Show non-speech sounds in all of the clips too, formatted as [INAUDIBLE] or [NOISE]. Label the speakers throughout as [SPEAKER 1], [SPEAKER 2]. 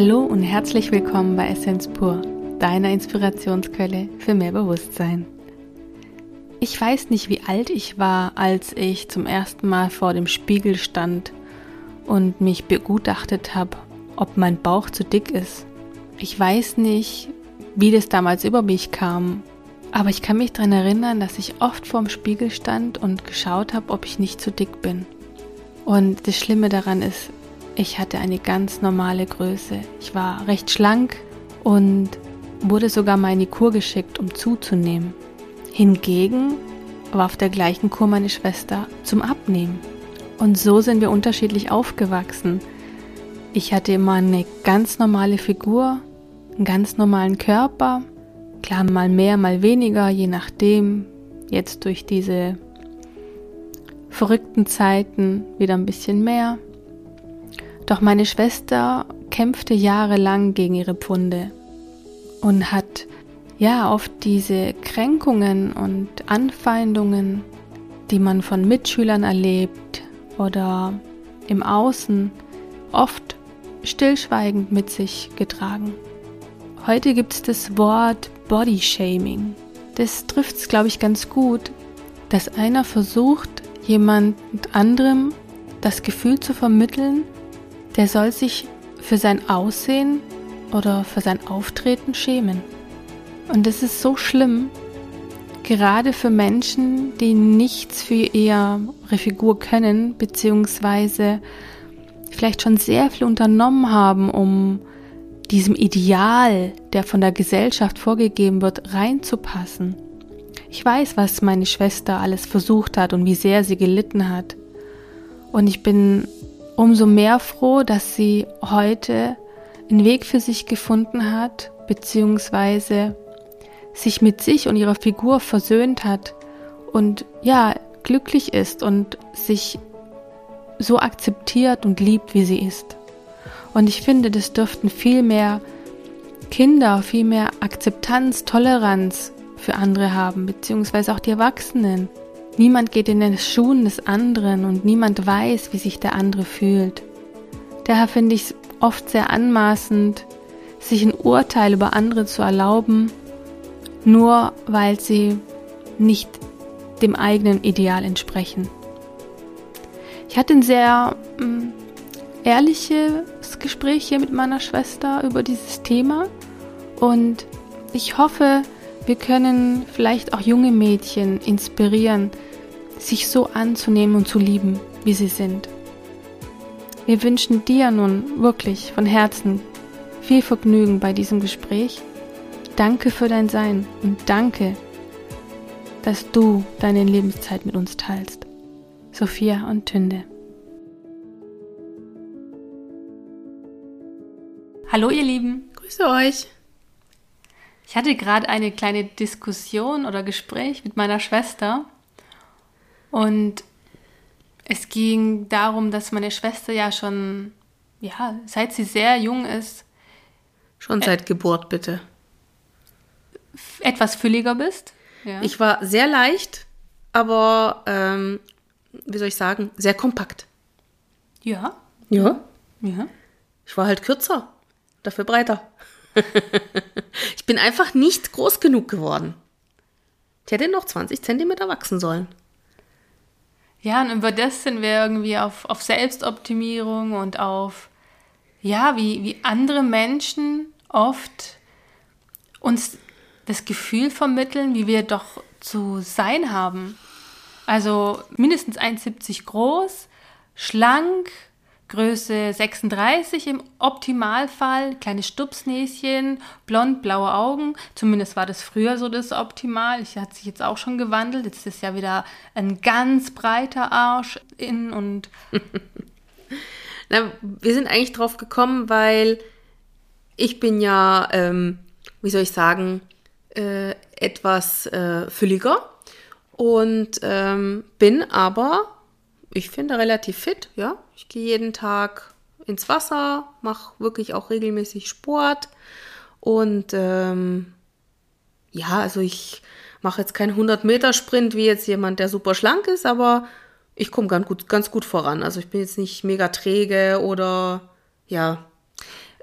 [SPEAKER 1] Hallo und herzlich willkommen bei Essenz Pur, deiner Inspirationsquelle für mehr Bewusstsein. Ich weiß nicht, wie alt ich war, als ich zum ersten Mal vor dem Spiegel stand und mich begutachtet habe, ob mein Bauch zu dick ist. Ich weiß nicht, wie das damals über mich kam, aber ich kann mich daran erinnern, dass ich oft vorm Spiegel stand und geschaut habe, ob ich nicht zu dick bin. Und das Schlimme daran ist, ich hatte eine ganz normale Größe. Ich war recht schlank und wurde sogar mal in die Kur geschickt, um zuzunehmen. Hingegen war auf der gleichen Kur meine Schwester zum Abnehmen. Und so sind wir unterschiedlich aufgewachsen. Ich hatte immer eine ganz normale Figur, einen ganz normalen Körper. Klar, mal mehr, mal weniger, je nachdem. Jetzt durch diese verrückten Zeiten wieder ein bisschen mehr. Doch meine Schwester kämpfte jahrelang gegen ihre Pfunde und hat ja oft diese Kränkungen und Anfeindungen, die man von Mitschülern erlebt oder im Außen, oft stillschweigend mit sich getragen. Heute gibt es das Wort Body Shaming. Das trifft es, glaube ich, ganz gut, dass einer versucht, jemand anderem das Gefühl zu vermitteln, der soll sich für sein Aussehen oder für sein Auftreten schämen. Und das ist so schlimm, gerade für Menschen, die nichts für ihre Figur können, beziehungsweise vielleicht schon sehr viel unternommen haben, um diesem Ideal, der von der Gesellschaft vorgegeben wird, reinzupassen. Ich weiß, was meine Schwester alles versucht hat und wie sehr sie gelitten hat. Und ich bin umso mehr froh, dass sie heute einen Weg für sich gefunden hat, beziehungsweise sich mit sich und ihrer Figur versöhnt hat und ja, glücklich ist und sich so akzeptiert und liebt, wie sie ist. Und ich finde, das dürften viel mehr Kinder, viel mehr Akzeptanz, Toleranz für andere haben, beziehungsweise auch die Erwachsenen. Niemand geht in den Schuhen des anderen und niemand weiß, wie sich der andere fühlt. Daher finde ich es oft sehr anmaßend, sich ein Urteil über andere zu erlauben, nur weil sie nicht dem eigenen Ideal entsprechen. Ich hatte ein sehr ähm, ehrliches Gespräch hier mit meiner Schwester über dieses Thema und ich hoffe, wir können vielleicht auch junge Mädchen inspirieren, sich so anzunehmen und zu lieben, wie sie sind. Wir wünschen dir nun wirklich von Herzen viel Vergnügen bei diesem Gespräch. Danke für dein Sein und danke, dass du deine Lebenszeit mit uns teilst. Sophia und Tünde. Hallo ihr Lieben,
[SPEAKER 2] grüße euch.
[SPEAKER 1] Ich hatte gerade eine kleine Diskussion oder Gespräch mit meiner Schwester und es ging darum, dass meine Schwester ja schon, ja, seit sie sehr jung ist.
[SPEAKER 2] Schon seit Geburt, bitte.
[SPEAKER 1] Etwas fülliger bist.
[SPEAKER 2] Ja. Ich war sehr leicht, aber, ähm, wie soll ich sagen, sehr kompakt.
[SPEAKER 1] Ja.
[SPEAKER 2] Ja.
[SPEAKER 1] Ja.
[SPEAKER 2] Ich war halt kürzer, dafür breiter. [LAUGHS] ich bin einfach nicht groß genug geworden. Ich hätte noch 20 Zentimeter wachsen sollen.
[SPEAKER 1] Ja, und über das sind wir irgendwie auf, auf Selbstoptimierung und auf, ja, wie, wie andere Menschen oft uns das Gefühl vermitteln, wie wir doch zu sein haben. Also mindestens 1,70 groß, schlank, Größe 36 im Optimalfall, kleines Stupsnäschen, blond, blaue Augen. Zumindest war das früher so das Optimal. Ich hat sich jetzt auch schon gewandelt. Jetzt ist ja wieder ein ganz breiter Arsch in und. [LAUGHS]
[SPEAKER 2] Na, wir sind eigentlich drauf gekommen, weil ich bin ja, ähm, wie soll ich sagen, äh, etwas äh, fülliger und ähm, bin aber ich finde relativ fit, ja. Ich gehe jeden Tag ins Wasser, mache wirklich auch regelmäßig Sport und ähm, ja, also ich mache jetzt keinen 100-Meter-Sprint wie jetzt jemand, der super schlank ist, aber ich komme ganz gut, ganz gut voran. Also ich bin jetzt nicht mega träge oder ja.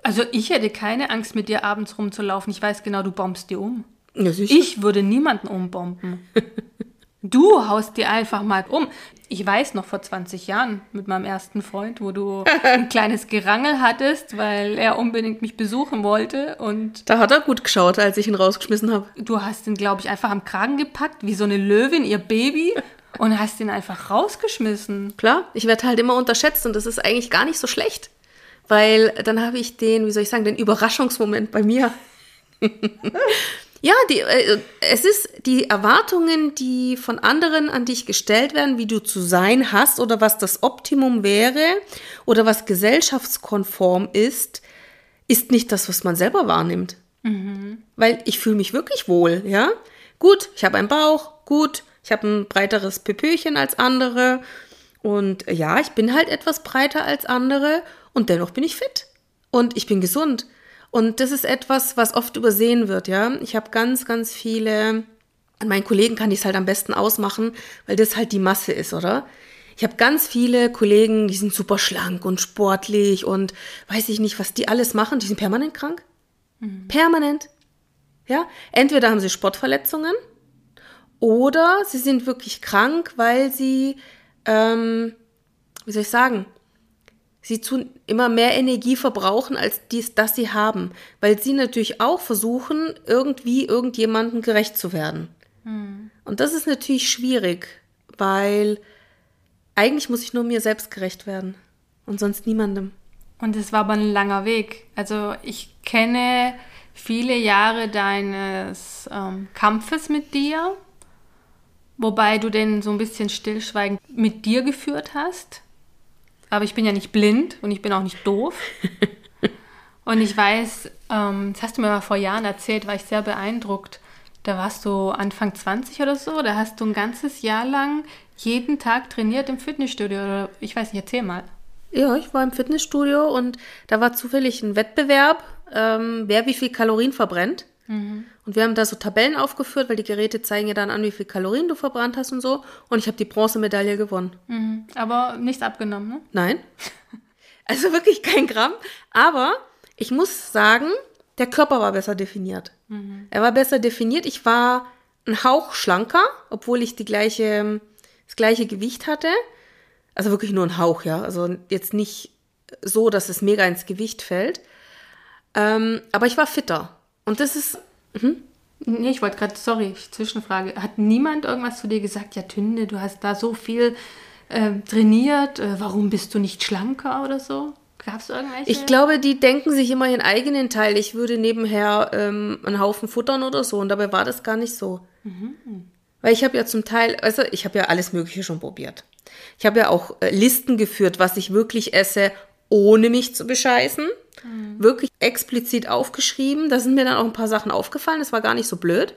[SPEAKER 1] Also ich hätte keine Angst, mit dir abends rumzulaufen. Ich weiß genau, du bombst dir um.
[SPEAKER 2] Ja.
[SPEAKER 1] Ich würde niemanden umbomben. [LAUGHS] Du haust dir einfach mal um. Ich weiß noch vor 20 Jahren mit meinem ersten Freund, wo du ein [LAUGHS] kleines Gerangel hattest, weil er unbedingt mich besuchen wollte und
[SPEAKER 2] Da hat er gut geschaut, als ich ihn rausgeschmissen habe.
[SPEAKER 1] du hast ihn, glaube ich, einfach am Kragen gepackt, wie so eine Löwin, ihr Baby, [LAUGHS] und hast ihn einfach rausgeschmissen.
[SPEAKER 2] Klar, ich werde halt immer unterschätzt und das ist eigentlich gar nicht so schlecht. Weil dann habe ich den, wie soll ich sagen, den Überraschungsmoment bei mir. [LAUGHS] ja, die, äh, es ist die Erwartungen, die von anderen an dich gestellt werden, wie du zu sein hast oder was das Optimum wäre oder was gesellschaftskonform ist, ist nicht das, was man selber wahrnimmt. Weil ich fühle mich wirklich wohl, ja. Gut, ich habe einen Bauch, gut, ich habe ein breiteres Pöpöchen als andere. Und äh, ja, ich bin halt etwas breiter als andere und dennoch bin ich fit. Und ich bin gesund. Und das ist etwas, was oft übersehen wird, ja. Ich habe ganz, ganz viele, an meinen Kollegen kann ich es halt am besten ausmachen, weil das halt die Masse ist, oder? Ich habe ganz viele Kollegen, die sind super schlank und sportlich und weiß ich nicht, was die alles machen. Die sind permanent krank. Permanent. Ja, entweder haben sie Sportverletzungen oder sie sind wirklich krank, weil sie, ähm, wie soll ich sagen, sie tun immer mehr Energie verbrauchen, als dies, das sie haben, weil sie natürlich auch versuchen, irgendwie irgendjemandem gerecht zu werden. Und das ist natürlich schwierig, weil eigentlich muss ich nur mir selbst gerecht werden und sonst niemandem.
[SPEAKER 1] Und es war aber ein langer Weg. Also ich kenne viele Jahre deines ähm, Kampfes mit dir, wobei du den so ein bisschen stillschweigend mit dir geführt hast. Aber ich bin ja nicht blind und ich bin auch nicht doof. [LAUGHS] und ich weiß, ähm, das hast du mir mal vor Jahren erzählt, war ich sehr beeindruckt. Da warst du Anfang 20 oder so, da hast du ein ganzes Jahr lang jeden Tag trainiert im Fitnessstudio. Oder ich weiß nicht, erzähl mal.
[SPEAKER 2] Ja, ich war im Fitnessstudio und da war zufällig ein Wettbewerb, ähm, wer wie viel Kalorien verbrennt. Und wir haben da so Tabellen aufgeführt, weil die Geräte zeigen ja dann an, wie viel Kalorien du verbrannt hast und so. Und ich habe die Bronzemedaille gewonnen.
[SPEAKER 1] Mhm. Aber nichts abgenommen, ne?
[SPEAKER 2] Nein. [LAUGHS] Also wirklich kein Gramm. Aber ich muss sagen, der Körper war besser definiert. Er war besser definiert. Ich war ein Hauch schlanker, obwohl ich die gleiche, das gleiche Gewicht hatte. Also wirklich nur ein Hauch, ja. Also jetzt nicht so, dass es mega ins Gewicht fällt. Ähm, aber ich war fitter. Und das ist,
[SPEAKER 1] Nee, ich wollte gerade, sorry, Zwischenfrage. Hat niemand irgendwas zu dir gesagt, ja, Tünde, du hast da so viel äh, trainiert, äh, warum bist du nicht schlanker oder so? Gab es irgendwelche?
[SPEAKER 2] ich glaube, die denken sich immer ihren eigenen Teil. Ich würde nebenher ähm, einen Haufen futtern oder so. Und dabei war das gar nicht so. Weil ich habe ja zum Teil, also ich habe ja alles Mögliche schon probiert. Ich habe ja auch äh, Listen geführt, was ich wirklich esse, ohne mich zu bescheißen. Wirklich explizit aufgeschrieben. Da sind mir dann auch ein paar Sachen aufgefallen. Das war gar nicht so blöd.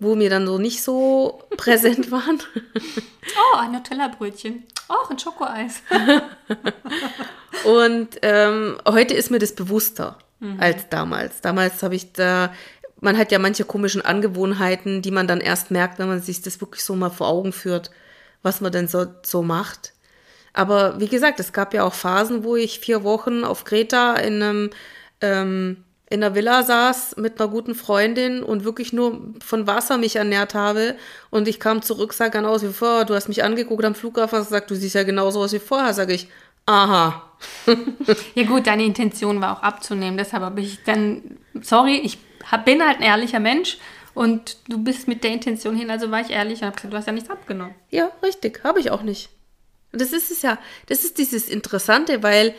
[SPEAKER 2] Wo mir dann so nicht so [LAUGHS] präsent waren.
[SPEAKER 1] Oh, ein Nutella-Brötchen. Oh, ein Schokoeis. [LAUGHS]
[SPEAKER 2] Und ähm, heute ist mir das bewusster als damals. Damals habe ich da, man hat ja manche komischen Angewohnheiten, die man dann erst merkt, wenn man sich das wirklich so mal vor Augen führt, was man denn so, so macht. Aber wie gesagt, es gab ja auch Phasen, wo ich vier Wochen auf Kreta in einem ähm, in der Villa saß mit einer guten Freundin und wirklich nur von Wasser mich ernährt habe. Und ich kam zurück, sah genau aus wie vorher. Du hast mich angeguckt am Flughafen und gesagt, du siehst ja genauso aus wie vorher. Sag ich, aha. [LAUGHS]
[SPEAKER 1] Ja gut, deine Intention war auch abzunehmen. Deshalb habe ich dann, sorry, ich bin halt ein ehrlicher Mensch und du bist mit der Intention hin, also war ich ehrlich und habe gesagt, du hast ja nichts abgenommen.
[SPEAKER 2] Ja, richtig, habe ich auch nicht. Und das ist es ja, das ist dieses Interessante, weil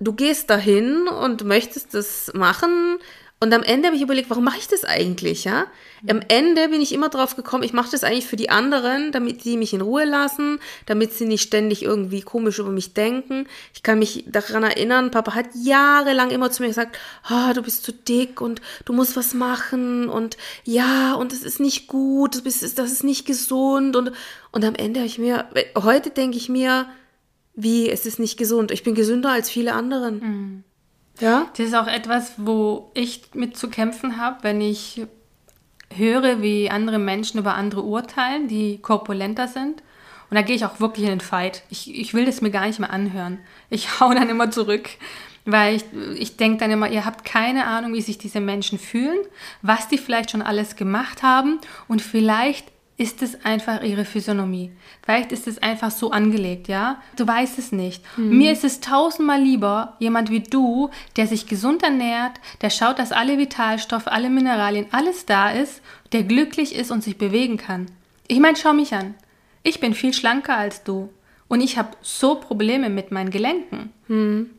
[SPEAKER 2] du gehst dahin und möchtest das machen und am Ende habe ich überlegt, warum mache ich das eigentlich, ja? Am Ende bin ich immer drauf gekommen, ich mache das eigentlich für die anderen, damit sie mich in Ruhe lassen, damit sie nicht ständig irgendwie komisch über mich denken. Ich kann mich daran erinnern, Papa hat jahrelang immer zu mir gesagt, ah, du bist zu dick und du musst was machen und ja, und das ist nicht gut, das ist, das ist nicht gesund und, und am Ende habe ich mir, heute denke ich mir, wie, es ist nicht gesund. Ich bin gesünder als viele anderen. Ja?
[SPEAKER 1] Das ist auch etwas, wo ich mit zu kämpfen habe, wenn ich höre, wie andere Menschen über andere urteilen, die korpulenter sind. Und da gehe ich auch wirklich in den Fight. Ich, ich will das mir gar nicht mehr anhören. Ich [LAUGHS] hau dann immer zurück, Weil ich, ich denke dann immer, ihr habt keine Ahnung, wie sich diese Menschen fühlen, was die vielleicht schon alles gemacht haben und vielleicht ist es einfach ihre Physiognomie. Vielleicht ist es einfach so angelegt, ja? Du weißt es nicht. Mhm. Mir ist es tausendmal lieber, jemand wie du, der sich gesund ernährt, der schaut, dass alle Vitalstoffe, alle Mineralien, alles da ist, der glücklich ist und sich bewegen kann. Ich meine, schau mich an. Ich bin viel schlanker als du. Und ich habe so Probleme mit meinen Gelenken.
[SPEAKER 2] Mhm.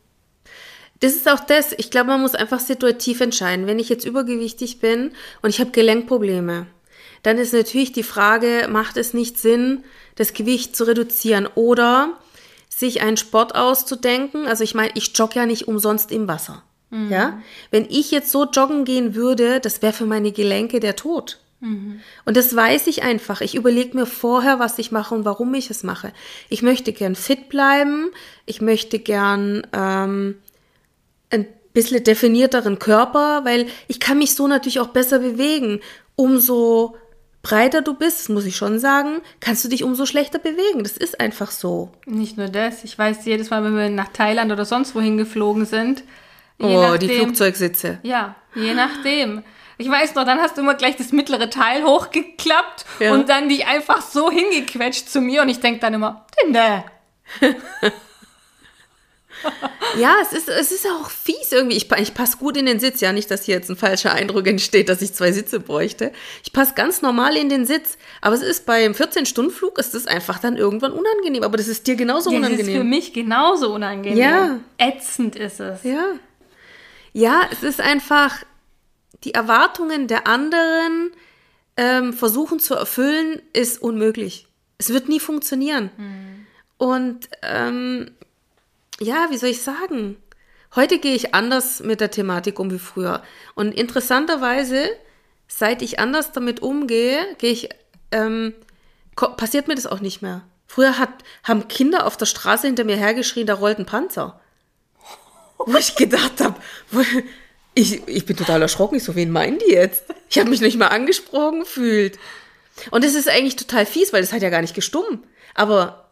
[SPEAKER 2] Das ist auch das. Ich glaube, man muss einfach situativ entscheiden. Wenn ich jetzt übergewichtig bin und ich habe Gelenkprobleme, dann ist natürlich die Frage, macht es nicht Sinn, das Gewicht zu reduzieren oder sich einen Sport auszudenken? Also ich meine, ich jogge ja nicht umsonst im Wasser. Mhm. Ja? Wenn ich jetzt so joggen gehen würde, das wäre für meine Gelenke der Tod. Mhm. Und das weiß ich einfach. Ich überlege mir vorher, was ich mache und warum ich es mache. Ich möchte gern fit bleiben. Ich möchte gern ähm, ein bisschen definierteren Körper, weil ich kann mich so natürlich auch besser bewegen. Umso breiter du bist, muss ich schon sagen, kannst du dich umso schlechter bewegen. Das ist einfach so.
[SPEAKER 1] Nicht nur das. Ich weiß, jedes Mal, wenn wir nach Thailand oder sonst wohin geflogen sind.
[SPEAKER 2] Oh, nachdem, die Flugzeugsitze.
[SPEAKER 1] Ja, je nachdem. Ich weiß noch, dann hast du immer gleich das mittlere Teil hochgeklappt ja. und dann dich einfach so hingequetscht zu mir und ich denke dann immer, Tinde. [LAUGHS] [LAUGHS]
[SPEAKER 2] ja, es ist, es ist auch fies irgendwie. Ich, ich passe gut in den Sitz. Ja, nicht, dass hier jetzt ein falscher Eindruck entsteht, dass ich zwei Sitze bräuchte. Ich passe ganz normal in den Sitz. Aber es ist beim 14-Stunden-Flug ist es einfach dann irgendwann unangenehm. Aber das ist dir genauso unangenehm. Das ist
[SPEAKER 1] für mich genauso unangenehm. Ja. Ätzend ist es.
[SPEAKER 2] Ja. Ja, es ist einfach die Erwartungen der anderen ähm, versuchen zu erfüllen, ist unmöglich. Es wird nie funktionieren. Mhm. Und ähm, ja, wie soll ich sagen? Heute gehe ich anders mit der Thematik um wie früher. Und interessanterweise, seit ich anders damit umgehe, gehe ich, ähm, passiert mir das auch nicht mehr. Früher hat, haben Kinder auf der Straße hinter mir hergeschrien, da rollt ein Panzer. Wo ich gedacht habe, ich, ich bin total erschrocken. Ich so, wen meinen die jetzt? Ich habe mich nicht mal angesprochen gefühlt. Und es ist eigentlich total fies, weil das hat ja gar nicht gestummt. Aber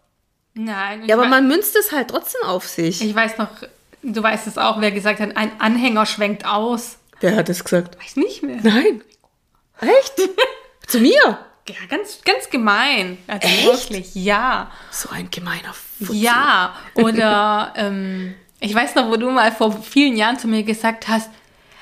[SPEAKER 1] Nein.
[SPEAKER 2] Ja, aber man münzt es halt trotzdem auf sich.
[SPEAKER 1] Ich weiß noch, du weißt es auch, wer gesagt hat, ein Anhänger schwenkt aus.
[SPEAKER 2] Wer hat es gesagt?
[SPEAKER 1] Weiß nicht mehr.
[SPEAKER 2] Nein. Echt? [LAUGHS] Zu mir?
[SPEAKER 1] Ja, ganz, ganz gemein. Also Echt? wirklich, ja.
[SPEAKER 2] So ein gemeiner Futzel.
[SPEAKER 1] Ja, [LAUGHS] oder ähm, ich weiß noch, wo du mal vor vielen Jahren zu mir gesagt hast,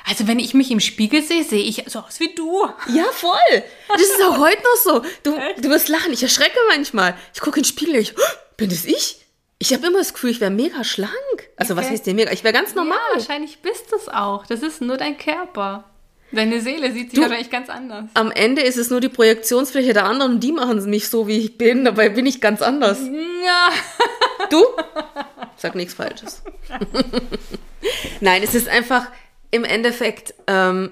[SPEAKER 1] also wenn ich mich im Spiegel sehe, sehe ich so aus wie du.
[SPEAKER 2] Ja, voll. Das ist auch heute noch so. Du, du wirst lachen. Ich erschrecke manchmal. Ich gucke in den Spiegel. Ich, bin das ich? Ich habe immer das Gefühl, ich wäre mega schlank. Also okay. was heißt denn mega? Ich wäre ganz normal.
[SPEAKER 1] Ja, wahrscheinlich bist du es auch. Das ist nur dein Körper. Deine Seele sieht sich du, wahrscheinlich ganz anders.
[SPEAKER 2] Am Ende ist es nur die Projektionsfläche der anderen und die machen mich so, wie ich bin. Dabei bin ich ganz anders.
[SPEAKER 1] Ja. [LAUGHS]
[SPEAKER 2] Du? Sag nichts Falsches. [LAUGHS] Nein, es ist einfach im Endeffekt, ähm,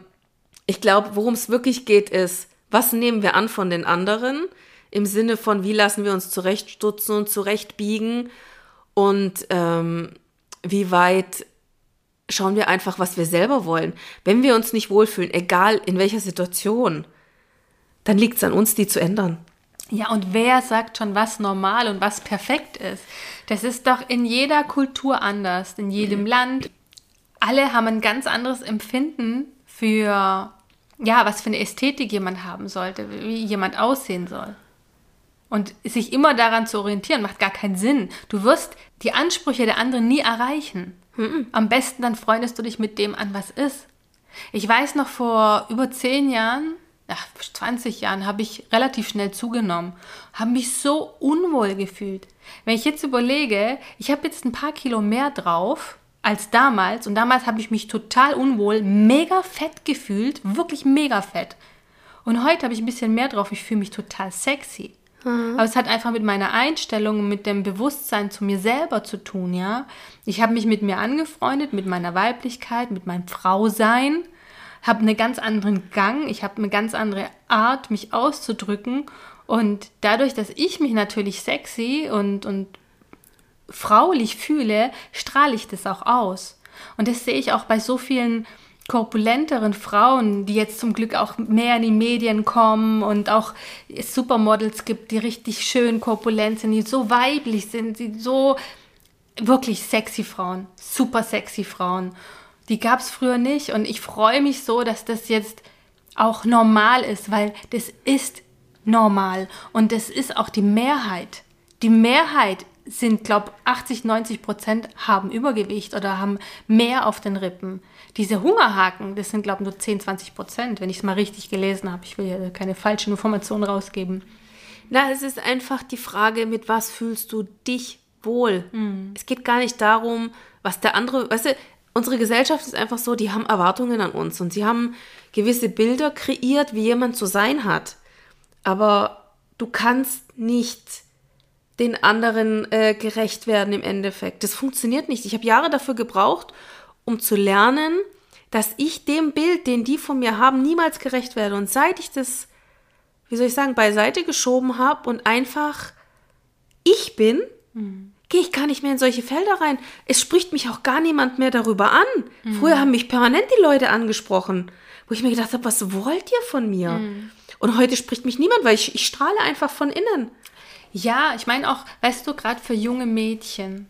[SPEAKER 2] ich glaube, worum es wirklich geht, ist, was nehmen wir an von den anderen? Im Sinne von, wie lassen wir uns zurechtstutzen und zurechtbiegen und ähm, wie weit schauen wir einfach, was wir selber wollen. Wenn wir uns nicht wohlfühlen, egal in welcher Situation, dann liegt es an uns, die zu ändern.
[SPEAKER 1] Ja, und wer sagt schon, was normal und was perfekt ist? Das ist doch in jeder Kultur anders, in jedem mhm. Land. Alle haben ein ganz anderes Empfinden für, ja, was für eine Ästhetik jemand haben sollte, wie jemand aussehen soll. Und sich immer daran zu orientieren, macht gar keinen Sinn. Du wirst die Ansprüche der anderen nie erreichen. Mhm. Am besten dann freundest du dich mit dem an, was ist. Ich weiß noch, vor über zehn Jahren, ach, 20 Jahren, habe ich relativ schnell zugenommen, habe mich so unwohl gefühlt. Wenn ich jetzt überlege, ich habe jetzt ein paar Kilo mehr drauf als damals und damals habe ich mich total unwohl, mega fett gefühlt, wirklich mega fett. Und heute habe ich ein bisschen mehr drauf, ich fühle mich total sexy. Mhm. Aber es hat einfach mit meiner Einstellung, mit dem Bewusstsein zu mir selber zu tun, ja. Ich habe mich mit mir angefreundet, mit meiner Weiblichkeit, mit meinem Frausein, habe einen ganz anderen Gang, ich habe eine ganz andere Art, mich auszudrücken. Und dadurch, dass ich mich natürlich sexy und, und fraulich fühle, strahle ich das auch aus. Und das sehe ich auch bei so vielen korpulenteren Frauen, die jetzt zum Glück auch mehr in die Medien kommen und auch Supermodels gibt, die richtig schön korpulent sind, die so weiblich sind, die so wirklich sexy Frauen, super sexy Frauen. Die gab es früher nicht und ich freue mich so, dass das jetzt auch normal ist, weil das ist normal und das ist auch die Mehrheit. Die Mehrheit sind, glaube 80, 90 Prozent haben Übergewicht oder haben mehr auf den Rippen. Diese Hungerhaken, das sind, glaube nur 10, 20 Prozent, wenn ich es mal richtig gelesen habe. Ich will ja keine falschen Informationen rausgeben.
[SPEAKER 2] Na, es ist einfach die Frage, mit was fühlst du dich wohl? Mhm. Es geht gar nicht darum, was der andere, weißt du, unsere Gesellschaft ist einfach so, die haben Erwartungen an uns und sie haben gewisse Bilder kreiert, wie jemand zu sein hat. Aber du kannst nicht den anderen äh, gerecht werden im Endeffekt. Das funktioniert nicht. Ich habe Jahre dafür gebraucht, um zu lernen, dass ich dem Bild, den die von mir haben, niemals gerecht werde. Und seit ich das, wie soll ich sagen, beiseite geschoben habe und einfach ich bin, mhm. gehe ich gar nicht mehr in solche Felder rein. Es spricht mich auch gar niemand mehr darüber an. Mhm. Früher haben mich permanent die Leute angesprochen, wo ich mir gedacht habe, was wollt ihr von mir? Mhm. Und heute spricht mich niemand, weil ich, ich strahle einfach von innen.
[SPEAKER 1] Ja, ich meine auch, weißt du, gerade für junge Mädchen.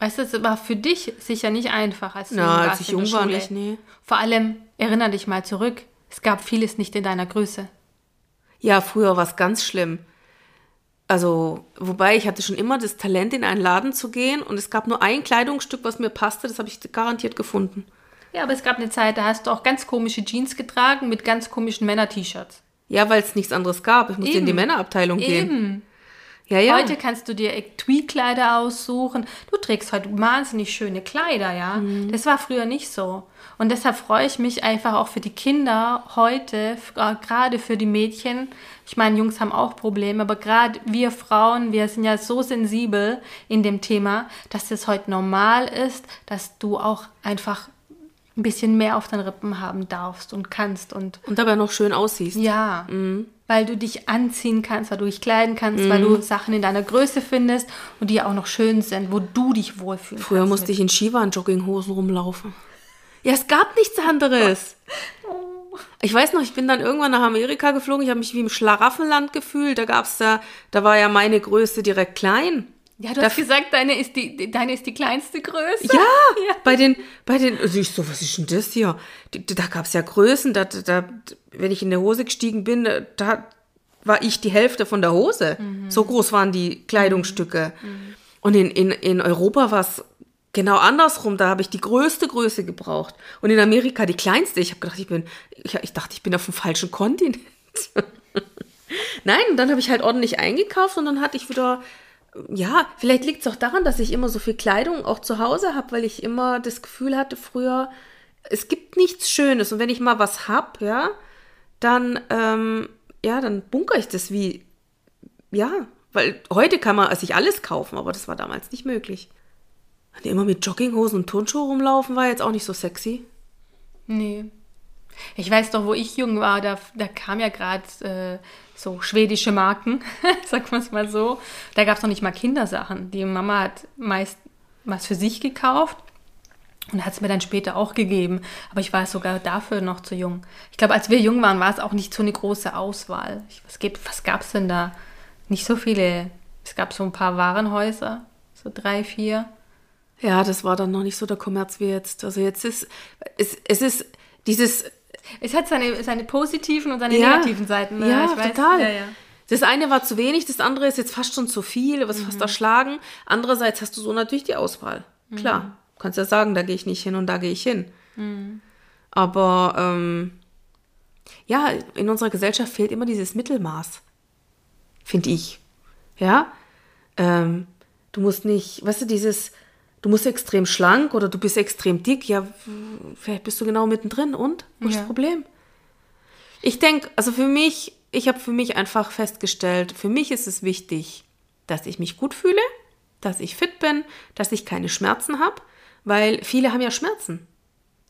[SPEAKER 1] Weißt du, es war für dich sicher nicht einfach, als du
[SPEAKER 2] Na, als ich jung war, nicht, nee.
[SPEAKER 1] Vor allem, erinnere dich mal zurück, es gab vieles nicht in deiner Größe.
[SPEAKER 2] Ja, früher war es ganz schlimm. Also, wobei ich hatte schon immer das Talent, in einen Laden zu gehen und es gab nur ein Kleidungsstück, was mir passte, das habe ich garantiert gefunden.
[SPEAKER 1] Ja, aber es gab eine Zeit, da hast du auch ganz komische Jeans getragen mit ganz komischen Männer-T-Shirts.
[SPEAKER 2] Ja, weil es nichts anderes gab. Ich musste Eben. in die Männerabteilung gehen. Eben.
[SPEAKER 1] Ja, ja. Heute kannst du dir Tweed-Kleider aussuchen. Du trägst heute wahnsinnig schöne Kleider, ja. Mhm. Das war früher nicht so. Und deshalb freue ich mich einfach auch für die Kinder heute, äh, gerade für die Mädchen. Ich meine, Jungs haben auch Probleme, aber gerade wir Frauen, wir sind ja so sensibel in dem Thema, dass das heute normal ist, dass du auch einfach ein bisschen mehr auf den Rippen haben darfst und kannst und
[SPEAKER 2] und dabei noch schön aussiehst.
[SPEAKER 1] Ja. Mhm weil du dich anziehen kannst, weil du dich kleiden kannst, mhm. weil du Sachen in deiner Größe findest und die auch noch schön sind, wo du dich wohlfühlst.
[SPEAKER 2] Früher musste mit. ich in Skiwand-Jogginghosen rumlaufen. Ja, es gab nichts anderes. [LAUGHS] Ich weiß noch, ich bin dann irgendwann nach Amerika geflogen, ich habe mich wie im Schlaraffenland gefühlt. Da gab's da, da war ja meine Größe direkt klein.
[SPEAKER 1] Ja, du hast gesagt, deine ist die, deine ist die kleinste Größe.
[SPEAKER 2] Ja, [LAUGHS] ja, bei den, bei den, also ich so, was ist denn das hier? Da gab es ja Größen, da, da, wenn ich in der Hose gestiegen bin, da war ich die Hälfte von der Hose. Mhm. So groß waren die Kleidungsstücke. Mhm. Und in, in, in Europa war es genau andersrum. Da habe ich die größte Größe gebraucht. Und in Amerika die kleinste. Ich habe gedacht, ich bin, ich, ich dachte, ich bin auf dem falschen Kontinent. [LAUGHS] Nein, und dann habe ich halt ordentlich eingekauft und dann hatte ich wieder ja, vielleicht liegt es auch daran, dass ich immer so viel Kleidung auch zu Hause habe, weil ich immer das Gefühl hatte früher, es gibt nichts Schönes. Und wenn ich mal was habe, ja, dann, ähm, ja, dann bunker ich das wie, ja, weil heute kann man sich alles kaufen, aber das war damals nicht möglich. Und immer mit Jogginghosen und Turnschuhe rumlaufen war jetzt auch nicht so sexy.
[SPEAKER 1] Nee. Ich weiß doch, wo ich jung war, da, da kam ja gerade äh, so schwedische Marken, sagen wir es mal so. Da gab es noch nicht mal Kindersachen. Die Mama hat meist was für sich gekauft und hat es mir dann später auch gegeben. Aber ich war sogar dafür noch zu jung. Ich glaube, als wir jung waren, war es auch nicht so eine große Auswahl. Ich, was was gab es denn da? Nicht so viele. Es gab so ein paar Warenhäuser, so drei, vier.
[SPEAKER 2] Ja, das war dann noch nicht so der Kommerz wie jetzt. Also jetzt ist es, es ist dieses
[SPEAKER 1] es hat seine, seine positiven und seine ja, negativen Seiten.
[SPEAKER 2] Ne? Ja, total. Ja, ja. Das eine war zu wenig, das andere ist jetzt fast schon zu viel, was mhm. fast erschlagen. Andererseits hast du so natürlich die Auswahl. Mhm. Klar, mhm. kannst ja sagen, da gehe ich nicht hin und da gehe ich hin. Mhm. Aber ähm, ja, in unserer Gesellschaft fehlt immer dieses Mittelmaß, finde ich. Ja, ähm, du musst nicht, weißt du, dieses, du musst extrem schlank oder du bist extrem dick, ja, vielleicht bist du genau mittendrin und? Wo ist das Problem? Ich denke, also für mich, ich habe für mich einfach festgestellt, für mich ist es wichtig, dass ich mich gut fühle, dass ich fit bin, dass ich keine Schmerzen habe, weil viele haben ja Schmerzen.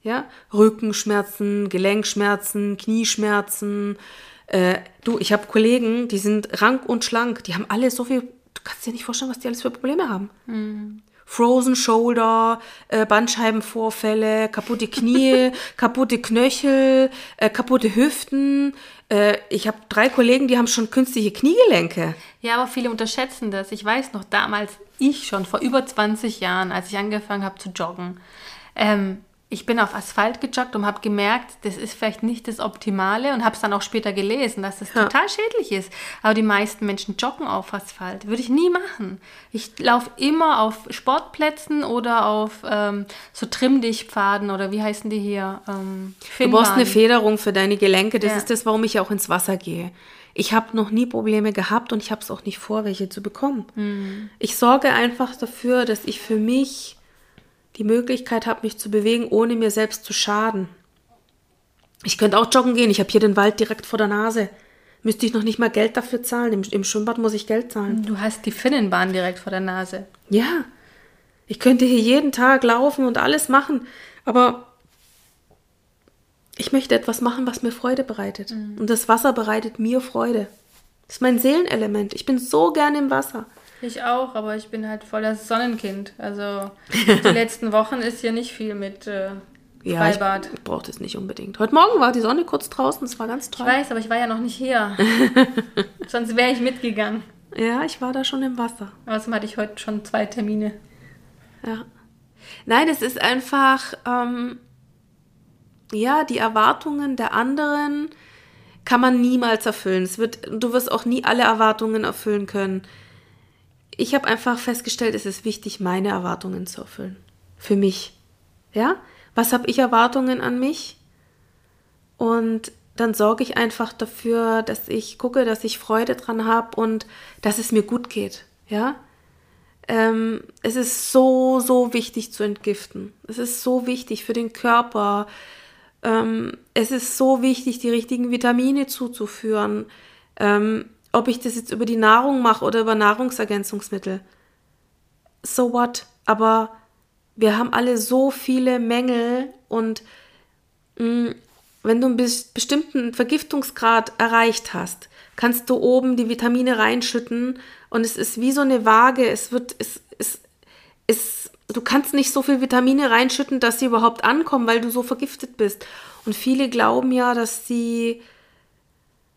[SPEAKER 2] Ja, Rückenschmerzen, Gelenkschmerzen, Knieschmerzen. Äh, du, ich habe Kollegen, die sind rank und schlank, die haben alle so viel, du kannst dir nicht vorstellen, was die alles für Probleme haben. Mhm. Frozen Shoulder, äh, Bandscheibenvorfälle, kaputte Knie, [LAUGHS] kaputte Knöchel, äh, kaputte Hüften. Äh, ich habe drei Kollegen, die haben schon künstliche Kniegelenke.
[SPEAKER 1] Ja, aber viele unterschätzen das. Ich weiß noch damals, ich schon vor über 20 Jahren, als ich angefangen habe zu joggen, ähm, ich bin auf Asphalt gejoggt und habe gemerkt, das ist vielleicht nicht das Optimale und habe es dann auch später gelesen, dass das ja. total schädlich ist. Aber die meisten Menschen joggen auf Asphalt. Würde ich nie machen. Ich laufe immer auf Sportplätzen oder auf ähm, so Trimmdichtpfaden oder wie heißen die hier? Ähm,
[SPEAKER 2] du brauchst eine Federung für deine Gelenke. Das ja. ist das, warum ich auch ins Wasser gehe. Ich habe noch nie Probleme gehabt und ich habe es auch nicht vor, welche zu bekommen. Mhm. Ich sorge einfach dafür, dass ich für mich die Möglichkeit habe, mich zu bewegen, ohne mir selbst zu schaden. Ich könnte auch joggen gehen. Ich habe hier den Wald direkt vor der Nase. Müsste ich noch nicht mal Geld dafür zahlen. Im, Im, Schwimmbad muss ich Geld zahlen.
[SPEAKER 1] Du hast die Finnenbahn direkt vor der Nase.
[SPEAKER 2] Ja. Ich könnte hier jeden Tag laufen und alles machen. Aber ich möchte etwas machen, was mir Freude bereitet. Mhm. Und das Wasser bereitet mir Freude. Das ist mein Seelenelement. Ich bin so gern im Wasser.
[SPEAKER 1] Ich auch, aber ich bin halt voll das Sonnenkind. Also die [LAUGHS] letzten Wochen ist hier nicht viel mit äh, Freibad.
[SPEAKER 2] Ja, ich brauche das nicht unbedingt. Heute Morgen war die Sonne kurz draußen, es war ganz toll.
[SPEAKER 1] Ich weiß, aber ich war ja noch nicht hier. [LAUGHS] Sonst wäre ich mitgegangen.
[SPEAKER 2] Ja, ich war da schon im Wasser.
[SPEAKER 1] Außerdem hatte ich heute schon zwei Termine.
[SPEAKER 2] Ja. Nein, es ist einfach, ähm, ja, die Erwartungen der anderen kann man niemals erfüllen. Es wird, du wirst auch nie alle Erwartungen erfüllen können ich habe einfach festgestellt, es ist wichtig, meine Erwartungen zu erfüllen. Für mich. Ja? Was habe ich Erwartungen an mich? Und dann sorge ich einfach dafür, dass ich gucke, dass ich Freude dran habe und dass es mir gut geht. Ja? Ähm, es ist so, so wichtig zu entgiften. Es ist so wichtig für den Körper. Ähm, es ist so wichtig, die richtigen Vitamine zuzuführen. Ähm, ob ich das jetzt über die Nahrung mache oder über Nahrungsergänzungsmittel. So what? Aber wir haben alle so viele Mängel und mh, mm, wenn du einen bestimmten Vergiftungsgrad erreicht hast, kannst du oben die Vitamine reinschütten und es ist wie so eine Waage. Es wird, es, es, es, du kannst nicht so viel Vitamine reinschütten, dass sie überhaupt ankommen, weil du so vergiftet bist. Und viele glauben ja, dass sie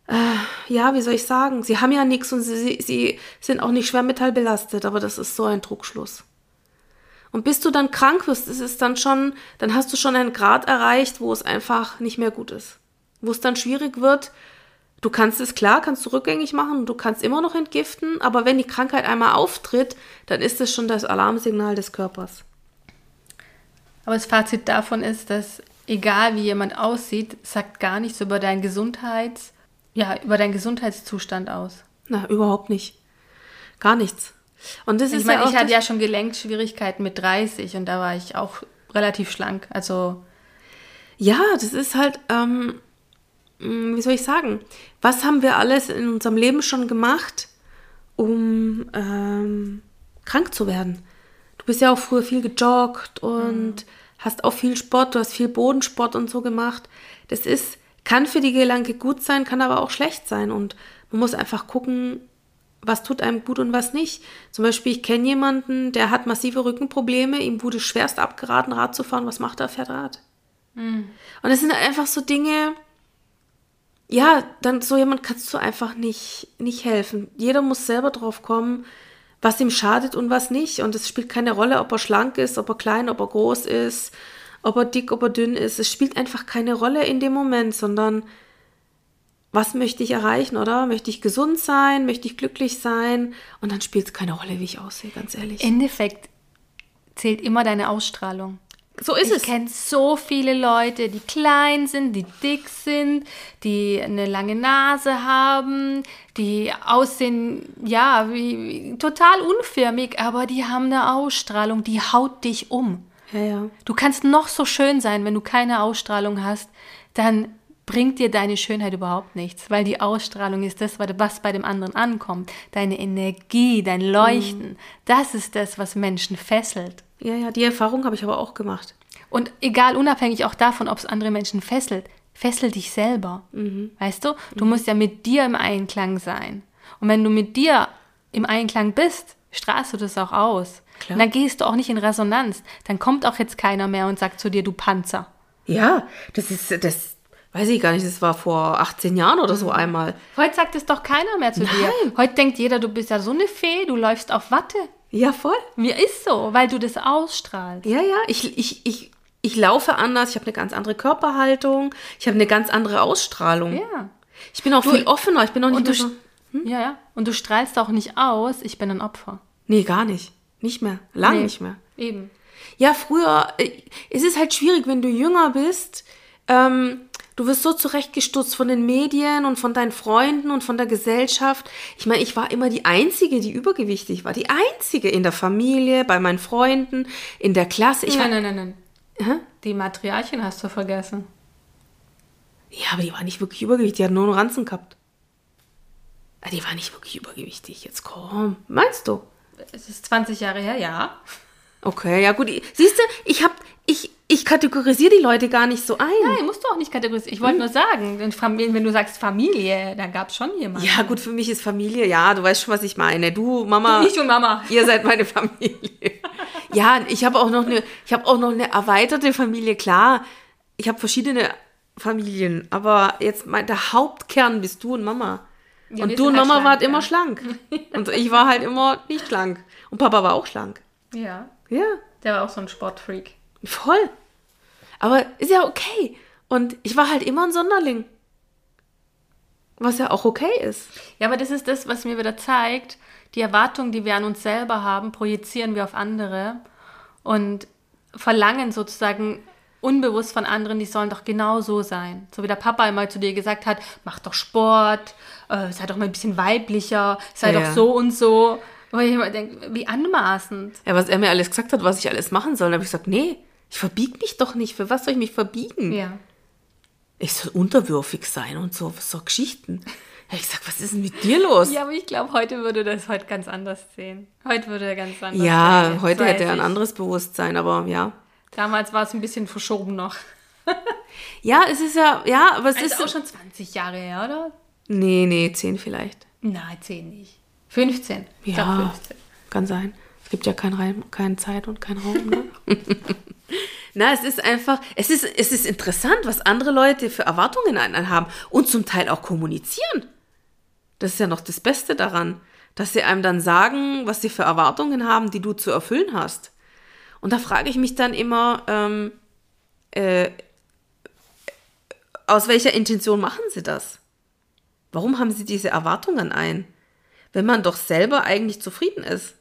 [SPEAKER 2] äh, ja, wie soll ich sagen, sie haben ja nichts und sie, sie sind auch nicht schwermetallbelastet, aber das ist so ein Druckschluss. Und bis du dann krank wirst, ist es dann schon, dann hast du schon einen Grad erreicht, wo es einfach nicht mehr gut ist. Wo es dann schwierig wird. Du kannst es klar, kannst du rückgängig machen, du kannst immer noch entgiften, aber wenn die Krankheit einmal auftritt, dann ist es schon das Alarmsignal des Körpers.
[SPEAKER 1] Aber das Fazit davon ist, dass egal wie jemand aussieht, sagt gar nichts über dein Gesundheits- ja, über deinen Gesundheitszustand aus?
[SPEAKER 2] Na, überhaupt nicht. Gar nichts.
[SPEAKER 1] Und das ich ist meine, ja ich hatte ja schon Gelenkschwierigkeiten mit 30 und da war ich auch relativ schlank. Also
[SPEAKER 2] ja, das ist halt, ähm, wie soll ich sagen, was haben wir alles in unserem Leben schon gemacht, um ähm, krank zu werden? Du bist ja auch früher viel gejoggt und mhm. hast auch viel Sport, du hast viel Bodensport und so gemacht. Das ist kann für die Gelenke gut sein, kann aber auch schlecht sein. Und man muss einfach gucken, was tut einem gut und was nicht. Zum Beispiel, ich kenne jemanden, der hat massive Rückenprobleme, ihm wurde schwerst abgeraten, Rad zu fahren. Was macht er? Fährt Rad. Mhm. Und es sind einfach so Dinge, ja, dann so jemand kannst du einfach nicht, nicht helfen. Jeder muss selber drauf kommen, was ihm schadet und was nicht. Und es spielt keine Rolle, ob er schlank ist, ob er klein, ob er groß ist, ob er dick, ob er dünn ist. Es spielt einfach keine Rolle in dem Moment, sondern was möchte ich erreichen, oder? Möchte ich gesund sein? Möchte ich glücklich sein? Und dann spielt es keine Rolle, wie ich aussehe, ganz ehrlich.
[SPEAKER 1] Im Endeffekt zählt immer deine Ausstrahlung.
[SPEAKER 2] So ist
[SPEAKER 1] ich
[SPEAKER 2] es.
[SPEAKER 1] Ich kenne so viele Leute, die klein sind, die dick sind, die eine lange Nase haben, die aussehen, ja, wie, wie, total unförmig, aber die haben eine Ausstrahlung, die haut dich um.
[SPEAKER 2] Ja, ja.
[SPEAKER 1] Du kannst noch so schön sein, wenn du keine Ausstrahlung hast, dann bringt dir deine Schönheit überhaupt nichts, weil die Ausstrahlung ist das, was bei dem anderen ankommt. Deine Energie, dein Leuchten, mhm. das ist das, was Menschen fesselt.
[SPEAKER 2] Ja, ja, die Erfahrung habe ich aber auch gemacht.
[SPEAKER 1] Und egal, unabhängig auch davon, ob es andere Menschen fesselt, fessel dich selber. Mhm. Weißt du? Du mhm. musst ja mit dir im Einklang sein. Und wenn du mit dir im Einklang bist, strahlst du das auch aus.
[SPEAKER 2] Klar.
[SPEAKER 1] Und dann gehst du auch nicht in Resonanz. Dann kommt auch jetzt keiner mehr und sagt zu dir, du Panzer.
[SPEAKER 2] Ja, das ist, das weiß ich gar nicht, das war vor 18 Jahren oder so einmal.
[SPEAKER 1] Heute sagt es doch keiner mehr zu dir.
[SPEAKER 2] Nein.
[SPEAKER 1] Heute denkt jeder, du bist ja so eine Fee, du läufst auf Watte.
[SPEAKER 2] Ja, voll.
[SPEAKER 1] Mir ist so, weil du das ausstrahlst.
[SPEAKER 2] Ja, ja, ich, ich, ich, ich laufe anders, ich habe eine ganz andere Körperhaltung, ich habe eine ganz andere Ausstrahlung.
[SPEAKER 1] Ja.
[SPEAKER 2] Ich bin auch viel offener, ich bin auch nicht
[SPEAKER 1] du,
[SPEAKER 2] mehr so,
[SPEAKER 1] st- ja, ja. Und du strahlst auch nicht aus, ich bin ein Opfer.
[SPEAKER 2] Nee, gar nicht. Nicht mehr. Lang
[SPEAKER 1] Nee.
[SPEAKER 2] nicht mehr.
[SPEAKER 1] Eben.
[SPEAKER 2] Ja, früher, äh, es ist halt schwierig, wenn du jünger bist. Ähm, du wirst so zurechtgestutzt von den Medien und von deinen Freunden und von der Gesellschaft. Ich meine, ich war immer die Einzige, die übergewichtig war. Die Einzige in der Familie, bei meinen Freunden, in der Klasse. Ich war,
[SPEAKER 1] nein, nein, nein, nein.
[SPEAKER 2] Hä?
[SPEAKER 1] Die Matriarchin hast du vergessen.
[SPEAKER 2] Ja, aber die war nicht wirklich übergewichtig. Die hat nur einen Ranzen gehabt. Ah, Die war nicht wirklich übergewichtig. Jetzt komm. Meinst du?
[SPEAKER 1] Es ist 20 Jahre her, ja.
[SPEAKER 2] Okay, ja gut. Siehst du, ich hab, ich, ich kategorisiere die Leute gar nicht so ein.
[SPEAKER 1] Nein, musst du auch nicht kategorisieren. Ich wollte nur sagen, wenn du sagst Familie, dann gab es schon jemanden.
[SPEAKER 2] Ja, gut, für mich ist Familie, ja, du weißt schon, was ich meine. Du, Mama,
[SPEAKER 1] Ich und Mama.
[SPEAKER 2] ihr seid meine Familie. [LAUGHS] Ja, ich habe auch noch eine, ich habe auch noch eine erweiterte Familie, klar. Ich habe verschiedene Familien, aber jetzt mein, der Hauptkern bist du und Mama.
[SPEAKER 1] Ja,
[SPEAKER 2] und du und
[SPEAKER 1] halt
[SPEAKER 2] Mama
[SPEAKER 1] schlank,
[SPEAKER 2] wart
[SPEAKER 1] ja.
[SPEAKER 2] immer schlank. [LAUGHS] Und ich war halt immer nicht schlank. Und Papa war auch schlank.
[SPEAKER 1] Ja,
[SPEAKER 2] Ja,
[SPEAKER 1] der war auch so ein Sportfreak.
[SPEAKER 2] voll. Aber ist ja okay. Und ich war halt immer ein Sonderling. Was ja auch okay ist.
[SPEAKER 1] Ja, aber das ist das, was mir wieder zeigt, die Erwartungen, die wir an uns selber haben, projizieren wir auf andere und verlangen sozusagen unbewusst von anderen, die sollen doch genau so sein. So wie der Papa einmal zu dir gesagt hat, mach doch Sport, äh, sei doch mal ein bisschen weiblicher, sei
[SPEAKER 2] Ja,
[SPEAKER 1] doch
[SPEAKER 2] ja.
[SPEAKER 1] so und so. Wo ich immer denke, wie anmaßend.
[SPEAKER 2] Ja, was er mir alles gesagt hat, was ich alles machen soll, habe ich gesagt, nee, ich verbieg mich doch nicht. Für was soll ich mich verbiegen?
[SPEAKER 1] Ja.
[SPEAKER 2] Ich soll unterwürfig sein und so, so Geschichten. Habe ich gesagt, was ist denn mit dir los?
[SPEAKER 1] Ja, aber ich glaube, heute würde das heute ganz anders sehen. Heute würde er ganz anders
[SPEAKER 2] Ja,
[SPEAKER 1] sehen.
[SPEAKER 2] heute hätte er ein anderes Bewusstsein, aber ja.
[SPEAKER 1] Damals war es ein bisschen verschoben noch. [LAUGHS]
[SPEAKER 2] Ja, es ist ja, ja, aber es
[SPEAKER 1] Das
[SPEAKER 2] ist.
[SPEAKER 1] auch schon 20 Jahre her, oder?
[SPEAKER 2] nee, nee, zehn vielleicht.
[SPEAKER 1] Nein, 10 nicht. 15. Ich
[SPEAKER 2] Ja,
[SPEAKER 1] glaub 15.
[SPEAKER 2] kann sein. Es gibt ja kein Reim, keine Zeit und kein Raum. Ne? [LAUGHS] Na, es ist einfach, es ist, es ist interessant, was andere Leute für Erwartungen an einen haben und zum Teil auch kommunizieren. Das ist ja noch das Beste daran, dass sie einem dann sagen, was sie für Erwartungen haben, die du zu erfüllen hast. Und da frage ich mich dann immer, ähm, äh, aus welcher Intention machen sie das? Warum haben sie diese Erwartungen ein? Wenn man doch selber eigentlich zufrieden ist.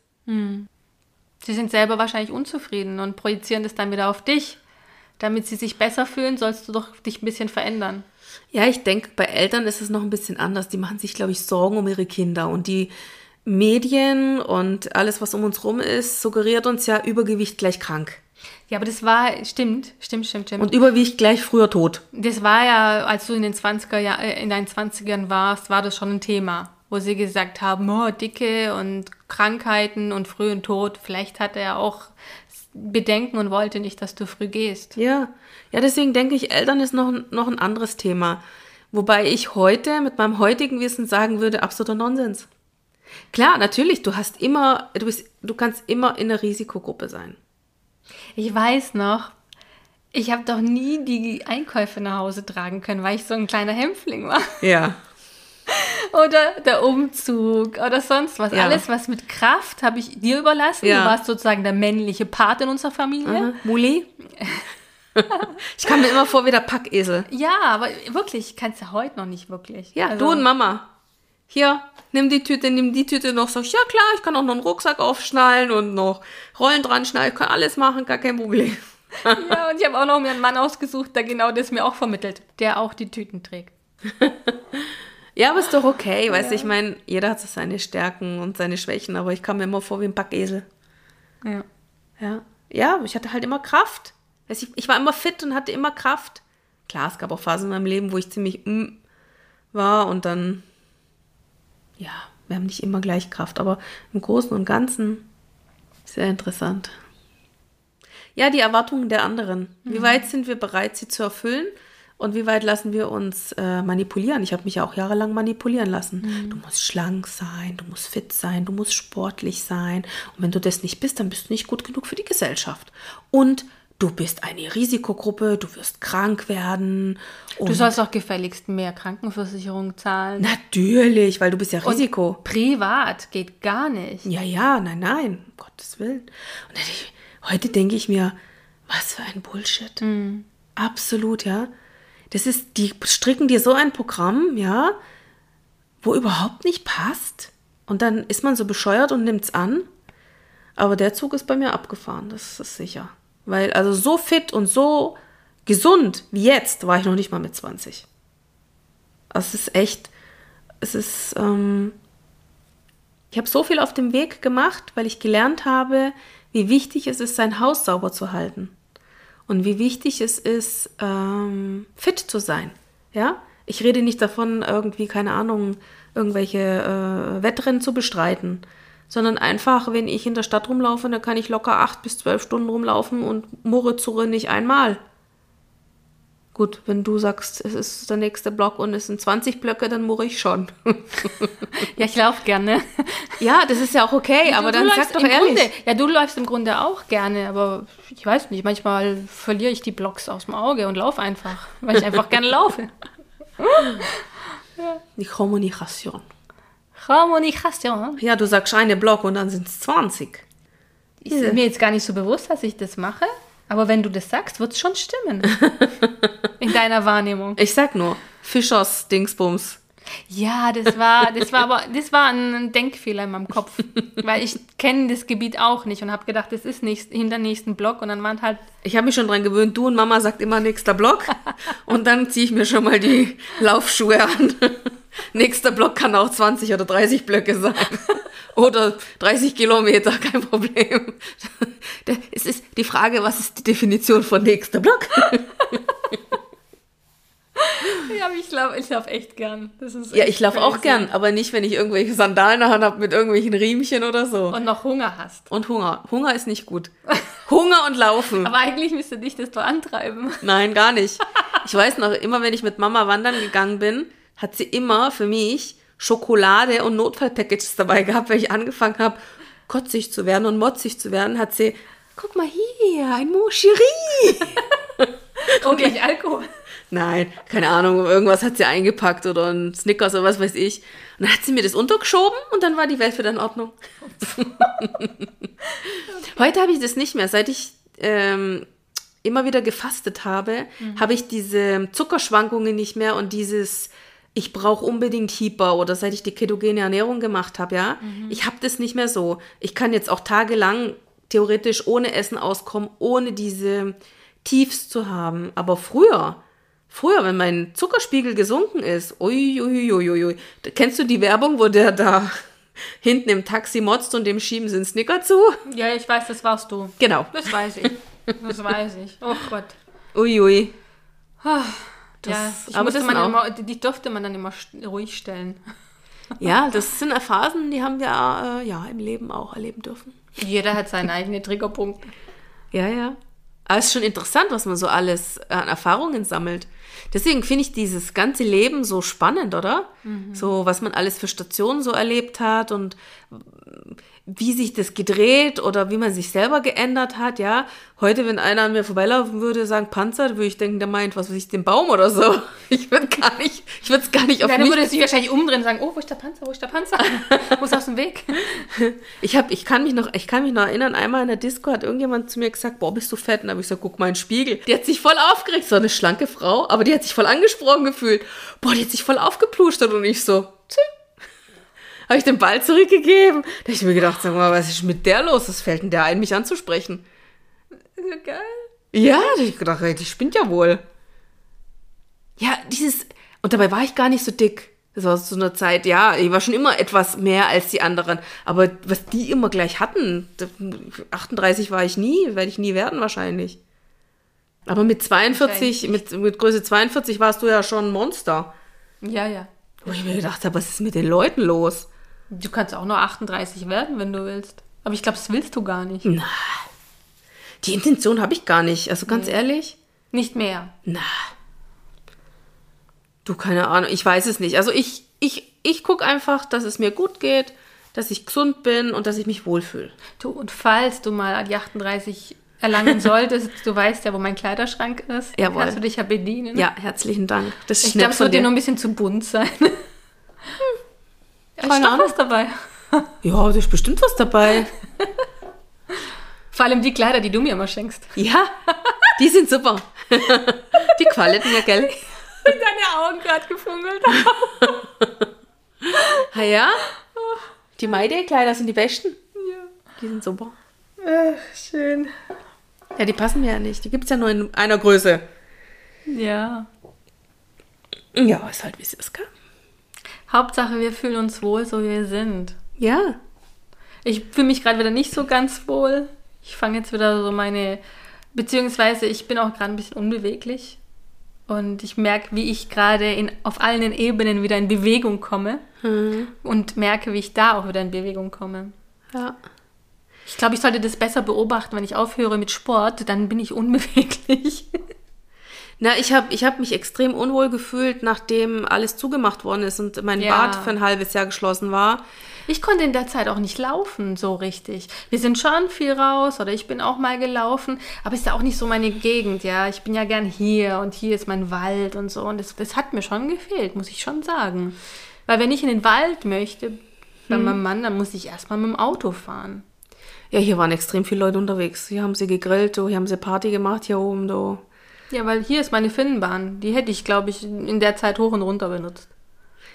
[SPEAKER 1] Sie sind selber wahrscheinlich unzufrieden und projizieren das dann wieder auf dich. Damit sie sich besser fühlen, sollst du doch dich ein bisschen verändern.
[SPEAKER 2] Ja, ich denke, bei Eltern ist es noch ein bisschen anders. Die machen sich, glaube ich, Sorgen um ihre Kinder. Und die Medien und alles, was um uns rum ist, suggeriert uns ja Übergewicht gleich krank.
[SPEAKER 1] Ja, aber das war, stimmt, stimmt, stimmt, stimmt.
[SPEAKER 2] Und Übergewicht gleich früher tot.
[SPEAKER 1] das war ja, als du in den 20er Jahr, äh, in deinen 20ern warst, war das schon ein Thema, wo sie gesagt haben, oh, Dicke und Krankheiten und frühen Tod. Vielleicht hat er auch Bedenken und wollte nicht, dass du früh gehst.
[SPEAKER 2] Ja, ja, deswegen denke ich, Eltern ist noch, noch ein anderes Thema. Wobei ich heute mit meinem heutigen Wissen sagen würde, absoluter Nonsens. Klar, natürlich, du hast immer, du bist, du kannst immer in der Risikogruppe sein.
[SPEAKER 1] Ich weiß noch, ich habe doch nie die Einkäufe nach Hause tragen können, weil ich so ein kleiner Hämpfling war.
[SPEAKER 2] Ja. [LAUGHS]
[SPEAKER 1] Oder der Umzug oder sonst was.
[SPEAKER 2] Ja.
[SPEAKER 1] Alles, was mit Kraft, habe ich dir überlassen.
[SPEAKER 2] Ja.
[SPEAKER 1] Du warst sozusagen der männliche Part in unserer Familie.
[SPEAKER 2] Mhm. Muli? [LAUGHS] ich kam mir immer vor wie der Packesel.
[SPEAKER 1] Ja, aber wirklich, kannst du heute noch nicht wirklich.
[SPEAKER 2] Ja,
[SPEAKER 1] Also,
[SPEAKER 2] du und Mama. Hier, nimm die Tüte, nimm die Tüte noch. Sag ich, ja klar, ich kann auch noch einen Rucksack aufschnallen und noch Rollen dran schneiden. Ich kann alles machen, gar kein Problem. [LAUGHS]
[SPEAKER 1] Ja, und ich habe auch noch mir einen Mann ausgesucht, der genau das mir auch vermittelt, der auch die Tüten trägt. [LAUGHS]
[SPEAKER 2] Ja, aber ist doch okay, weißt du, ich meine, jeder hat so seine Stärken und seine Schwächen, aber ich kam mir immer vor wie ein Packesel.
[SPEAKER 1] Ja.
[SPEAKER 2] Ja. Ja, ich hatte halt immer Kraft. Also ich, ich war immer fit und hatte immer Kraft. Klar, es gab auch Phasen in meinem Leben, wo ich ziemlich mm war und dann, ja, wir haben nicht immer gleich Kraft, aber im Großen und Ganzen sehr interessant. Ja, die Erwartungen der anderen. Wie weit sind wir bereit, sie zu erfüllen? und wie weit lassen wir uns äh, manipulieren? Ich habe mich ja auch jahrelang manipulieren lassen.
[SPEAKER 1] Mhm.
[SPEAKER 2] Du musst schlank sein, du musst fit sein, du musst sportlich sein. Und wenn du das nicht bist, dann bist du nicht gut genug für die Gesellschaft. Und du bist eine Risikogruppe, du wirst krank werden.
[SPEAKER 1] Du
[SPEAKER 2] Und
[SPEAKER 1] sollst auch gefälligst mehr Krankenversicherung zahlen.
[SPEAKER 2] natürlich, weil du bist ja Risiko.
[SPEAKER 1] Privat geht gar nicht.
[SPEAKER 2] Ja, ja, nein, nein, um Gottes Willen. Und ich- heute denke ich mir, was für ein Bullshit. Absolut, ja. Das ist, die stricken dir so ein Programm, ja, wo überhaupt nicht passt. Und dann ist man so bescheuert und nimmt's an. Aber der Zug ist bei mir abgefahren, das ist sicher. Weil, also so fit und so gesund wie jetzt war ich noch nicht mal mit 20. Also es ist echt, es ist, ähm, ich habe so viel auf dem Weg gemacht, weil ich gelernt habe, wie wichtig es ist, sein Haus sauber zu halten. Und wie wichtig es ist, ähm, fit zu sein. Ja? Ich rede nicht davon, irgendwie, keine Ahnung, irgendwelche äh, Wettrennen zu bestreiten. Sondern einfach, wenn ich in der Stadt rumlaufe, dann kann ich locker acht bis zwölf Stunden rumlaufen und murre zurre nicht einmal. Gut, wenn du sagst, es ist der nächste Block und es sind 20 Blöcke, dann murre ich schon. [LAUGHS]
[SPEAKER 1] Ja, ich laufe gerne.
[SPEAKER 2] Ja, das ist ja auch okay, aber
[SPEAKER 1] du,
[SPEAKER 2] dann
[SPEAKER 1] du
[SPEAKER 2] sag doch ehrlich.
[SPEAKER 1] Grunde, ja, du läufst im Grunde auch gerne, aber ich weiß nicht, manchmal verliere ich die Blocks aus dem Auge und laufe einfach, weil ich einfach gerne laufe. [LAUGHS]
[SPEAKER 2] Die Kommunikation.
[SPEAKER 1] Kommunikation.
[SPEAKER 2] Ja, du sagst eine Block und dann sind es 20.
[SPEAKER 1] Ist mir jetzt gar nicht so bewusst, dass ich das mache, aber wenn du das sagst, wird es schon stimmen. [LAUGHS] In deiner Wahrnehmung.
[SPEAKER 2] Ich sag nur, Fischers Dingsbums.
[SPEAKER 1] Ja, das war, das war aber, das war ein Denkfehler in meinem Kopf, [LAUGHS] weil ich kenne das Gebiet auch nicht und habe gedacht, das ist nicht hinter nächsten Block und dann waren halt,
[SPEAKER 2] Ich habe mich schon dran gewöhnt, du und Mama sagt immer nächster Block [LAUGHS] und dann ziehe ich mir schon mal die Laufschuhe an. [LAUGHS] nächster Block kann auch 20 oder 30 Blöcke sein. [LAUGHS] Oder 30 Kilometer, kein Problem. [LAUGHS] Es ist die Frage, was ist die Definition von nächster Block?
[SPEAKER 1] ja, aber ich laufe ich lauf echt gern. Ist
[SPEAKER 2] Ja,
[SPEAKER 1] echt
[SPEAKER 2] ich laufe auch gern, aber nicht, wenn ich irgendwelche Sandalen an habe mit irgendwelchen Riemchen oder so.
[SPEAKER 1] Und noch Hunger hast.
[SPEAKER 2] Und Hunger. Hunger ist nicht gut. Hunger und Laufen.
[SPEAKER 1] Aber eigentlich müsste dich das doch antreiben.
[SPEAKER 2] Nein, gar nicht. Ich weiß noch, immer wenn ich mit Mama wandern gegangen bin, hat sie immer für mich Schokolade und Notfallpackages dabei gehabt, weil ich angefangen habe, kotzig zu werden und motzig zu werden, hat sie, guck mal hier, ein Moschiri. [LAUGHS]
[SPEAKER 1] Und gleich Alkohol.
[SPEAKER 2] Nein, keine Ahnung, irgendwas hat sie eingepackt oder ein Snickers oder was weiß ich. Und dann hat sie mir das untergeschoben und dann war die Welt wieder in Ordnung. [LAUGHS] Heute habe ich das nicht mehr. Seit ich ähm, immer wieder gefastet habe, habe ich diese Zuckerschwankungen nicht mehr und dieses, ich brauche unbedingt Hyper oder seit ich die ketogene Ernährung gemacht habe, ja. Ich habe das nicht mehr so. Ich kann jetzt auch tagelang theoretisch ohne Essen auskommen, ohne diese Tiefs zu haben. Aber früher, früher, wenn mein Zuckerspiegel gesunken ist, uiuiuiui, da- kennst du die Werbung, wo der da [LAUGHS] hinten im Taxi motzt und dem schieben sie einen Snicker zu?
[SPEAKER 1] Ja, ich weiß, das warst du.
[SPEAKER 2] Genau.
[SPEAKER 1] Das weiß ich. Das weiß ich. Oh Gott.
[SPEAKER 2] Uiui.
[SPEAKER 1] ja,
[SPEAKER 2] Das- aber das
[SPEAKER 1] man
[SPEAKER 2] sind
[SPEAKER 1] immer, die durfte man dann immer ruhig stellen. [LAUGHS]
[SPEAKER 2] Ja, das sind Phasen, die haben wir äh, ja im Leben auch erleben dürfen.
[SPEAKER 1] Jeder hat seine eigene Triggerpunkte.
[SPEAKER 2] Ja, ja. Aber es ist schon interessant, was man so alles an Erfahrungen sammelt. Deswegen finde ich dieses ganze Leben so spannend, oder? So, was man alles für Stationen so erlebt hat und wie sich das gedreht oder wie man sich selber geändert hat, ja. Heute, wenn einer an mir vorbeilaufen würde, sagen Panzer, würde ich denken, der meint, was weiß ich, den Baum oder so. [LAUGHS] Ich würde gar nicht, ich würde es gar nicht auf
[SPEAKER 1] Dann
[SPEAKER 2] mich
[SPEAKER 1] würde sich wahrscheinlich umdrehen und sagen, oh, wo ist der Panzer, wo ist der Panzer? [LAUGHS] Muss aus dem Weg.
[SPEAKER 2] Ich hab, ich kann mich noch, ich kann mich noch erinnern, einmal in der Disco hat irgendjemand zu mir gesagt, boah, bist du fett? Und dann habe ich gesagt, guck mal in den Spiegel. Die hat sich voll aufgeregt, so eine schlanke Frau, aber die hat sich voll angesprochen gefühlt. Boah, die hat sich voll aufgeplustert und ich so, tschü. Habe ich den Ball zurückgegeben. Da habe ich mir gedacht, sag mal, was ist mit der los? Was fällt denn der ein, mich anzusprechen?
[SPEAKER 1] Ja, geil.
[SPEAKER 2] Ja, da hab ich gedacht, die spinnt ja wohl. Ja, dieses, und dabei war ich gar nicht so dick. Das war so eine Zeit, ja, ich war schon immer etwas mehr als die anderen. Aber was die immer gleich hatten, da- 38 war ich nie, werde ich nie werden wahrscheinlich. Aber mit 42, mit, mit Größe 42 warst du ja schon ein Monster.
[SPEAKER 1] Ja, ja.
[SPEAKER 2] Wo ich mir gedacht habe, was ist mit den Leuten los?
[SPEAKER 1] Du kannst auch nur 38 werden, wenn du willst. Aber ich glaube, das willst du gar nicht.
[SPEAKER 2] Die Intention habe ich gar nicht, also ganz ehrlich.
[SPEAKER 1] Nicht mehr.
[SPEAKER 2] Na. Du, keine Ahnung, ich weiß es nicht. Also ich, ich, ich gucke einfach, dass es mir gut geht, dass ich gesund bin und dass ich mich wohlfühle.
[SPEAKER 1] Du, und falls du mal die 38 erlangen solltest, du weißt ja, wo mein Kleiderschrank ist.
[SPEAKER 2] Jawohl.
[SPEAKER 1] Kannst du dich ja bedienen.
[SPEAKER 2] Ja, herzlichen Dank. Das ist
[SPEAKER 1] Ich glaube, es wird dir nur ein bisschen zu bunt sein. [LAUGHS] Ja, ist doch was dabei. [LAUGHS]
[SPEAKER 2] Ja, da ist bestimmt was dabei.
[SPEAKER 1] Vor allem die Kleider, die du mir immer schenkst.
[SPEAKER 2] Ja, die sind super. [LAUGHS] Die gefallen mir, gell?
[SPEAKER 1] Deine Augen gerade gefunkelt.
[SPEAKER 2] Ah ja? Die Maide-Kleider sind die besten.
[SPEAKER 1] ja.
[SPEAKER 2] Die sind super.
[SPEAKER 1] Ach, schön.
[SPEAKER 2] Ja, die passen mir ja nicht. Die gibt es ja nur in einer Größe.
[SPEAKER 1] Ja.
[SPEAKER 2] Ja, ist halt wie es ist, gell?
[SPEAKER 1] Hauptsache, wir fühlen uns wohl, so wie wir sind.
[SPEAKER 2] Ja.
[SPEAKER 1] Ich fühle mich gerade wieder nicht so ganz wohl. Ich fange jetzt wieder so meine, beziehungsweise ich bin auch gerade ein bisschen unbeweglich. Und ich merke, wie ich gerade in, auf allen Ebenen wieder in Bewegung komme. Und merke, wie ich da auch wieder in Bewegung komme.
[SPEAKER 2] Ja.
[SPEAKER 1] Ich glaube, ich sollte das besser beobachten, wenn ich aufhöre mit Sport, dann bin ich unbeweglich. [LAUGHS]
[SPEAKER 2] Na, ich habe ich hab mich extrem unwohl gefühlt, nachdem alles zugemacht worden ist und mein
[SPEAKER 1] Ja.
[SPEAKER 2] Bad für ein halbes Jahr geschlossen war.
[SPEAKER 1] Ich konnte in der Zeit auch nicht laufen so richtig. Wir sind schon viel raus oder ich bin auch mal gelaufen, aber ist ja auch nicht so meine Gegend, ja. Ich bin ja gern hier und hier ist mein Wald und so und das, das hat mir schon gefehlt, muss ich schon sagen. Weil wenn ich in den Wald möchte, bei meinem Mann, dann muss ich erstmal mit dem Auto fahren.
[SPEAKER 2] Ja, hier waren extrem viele Leute unterwegs. Hier haben sie gegrillt, du, hier haben sie Party gemacht, hier oben, du.
[SPEAKER 1] Ja, weil hier ist meine Finnenbahn. Die hätte ich, glaube ich, in der Zeit hoch und runter benutzt.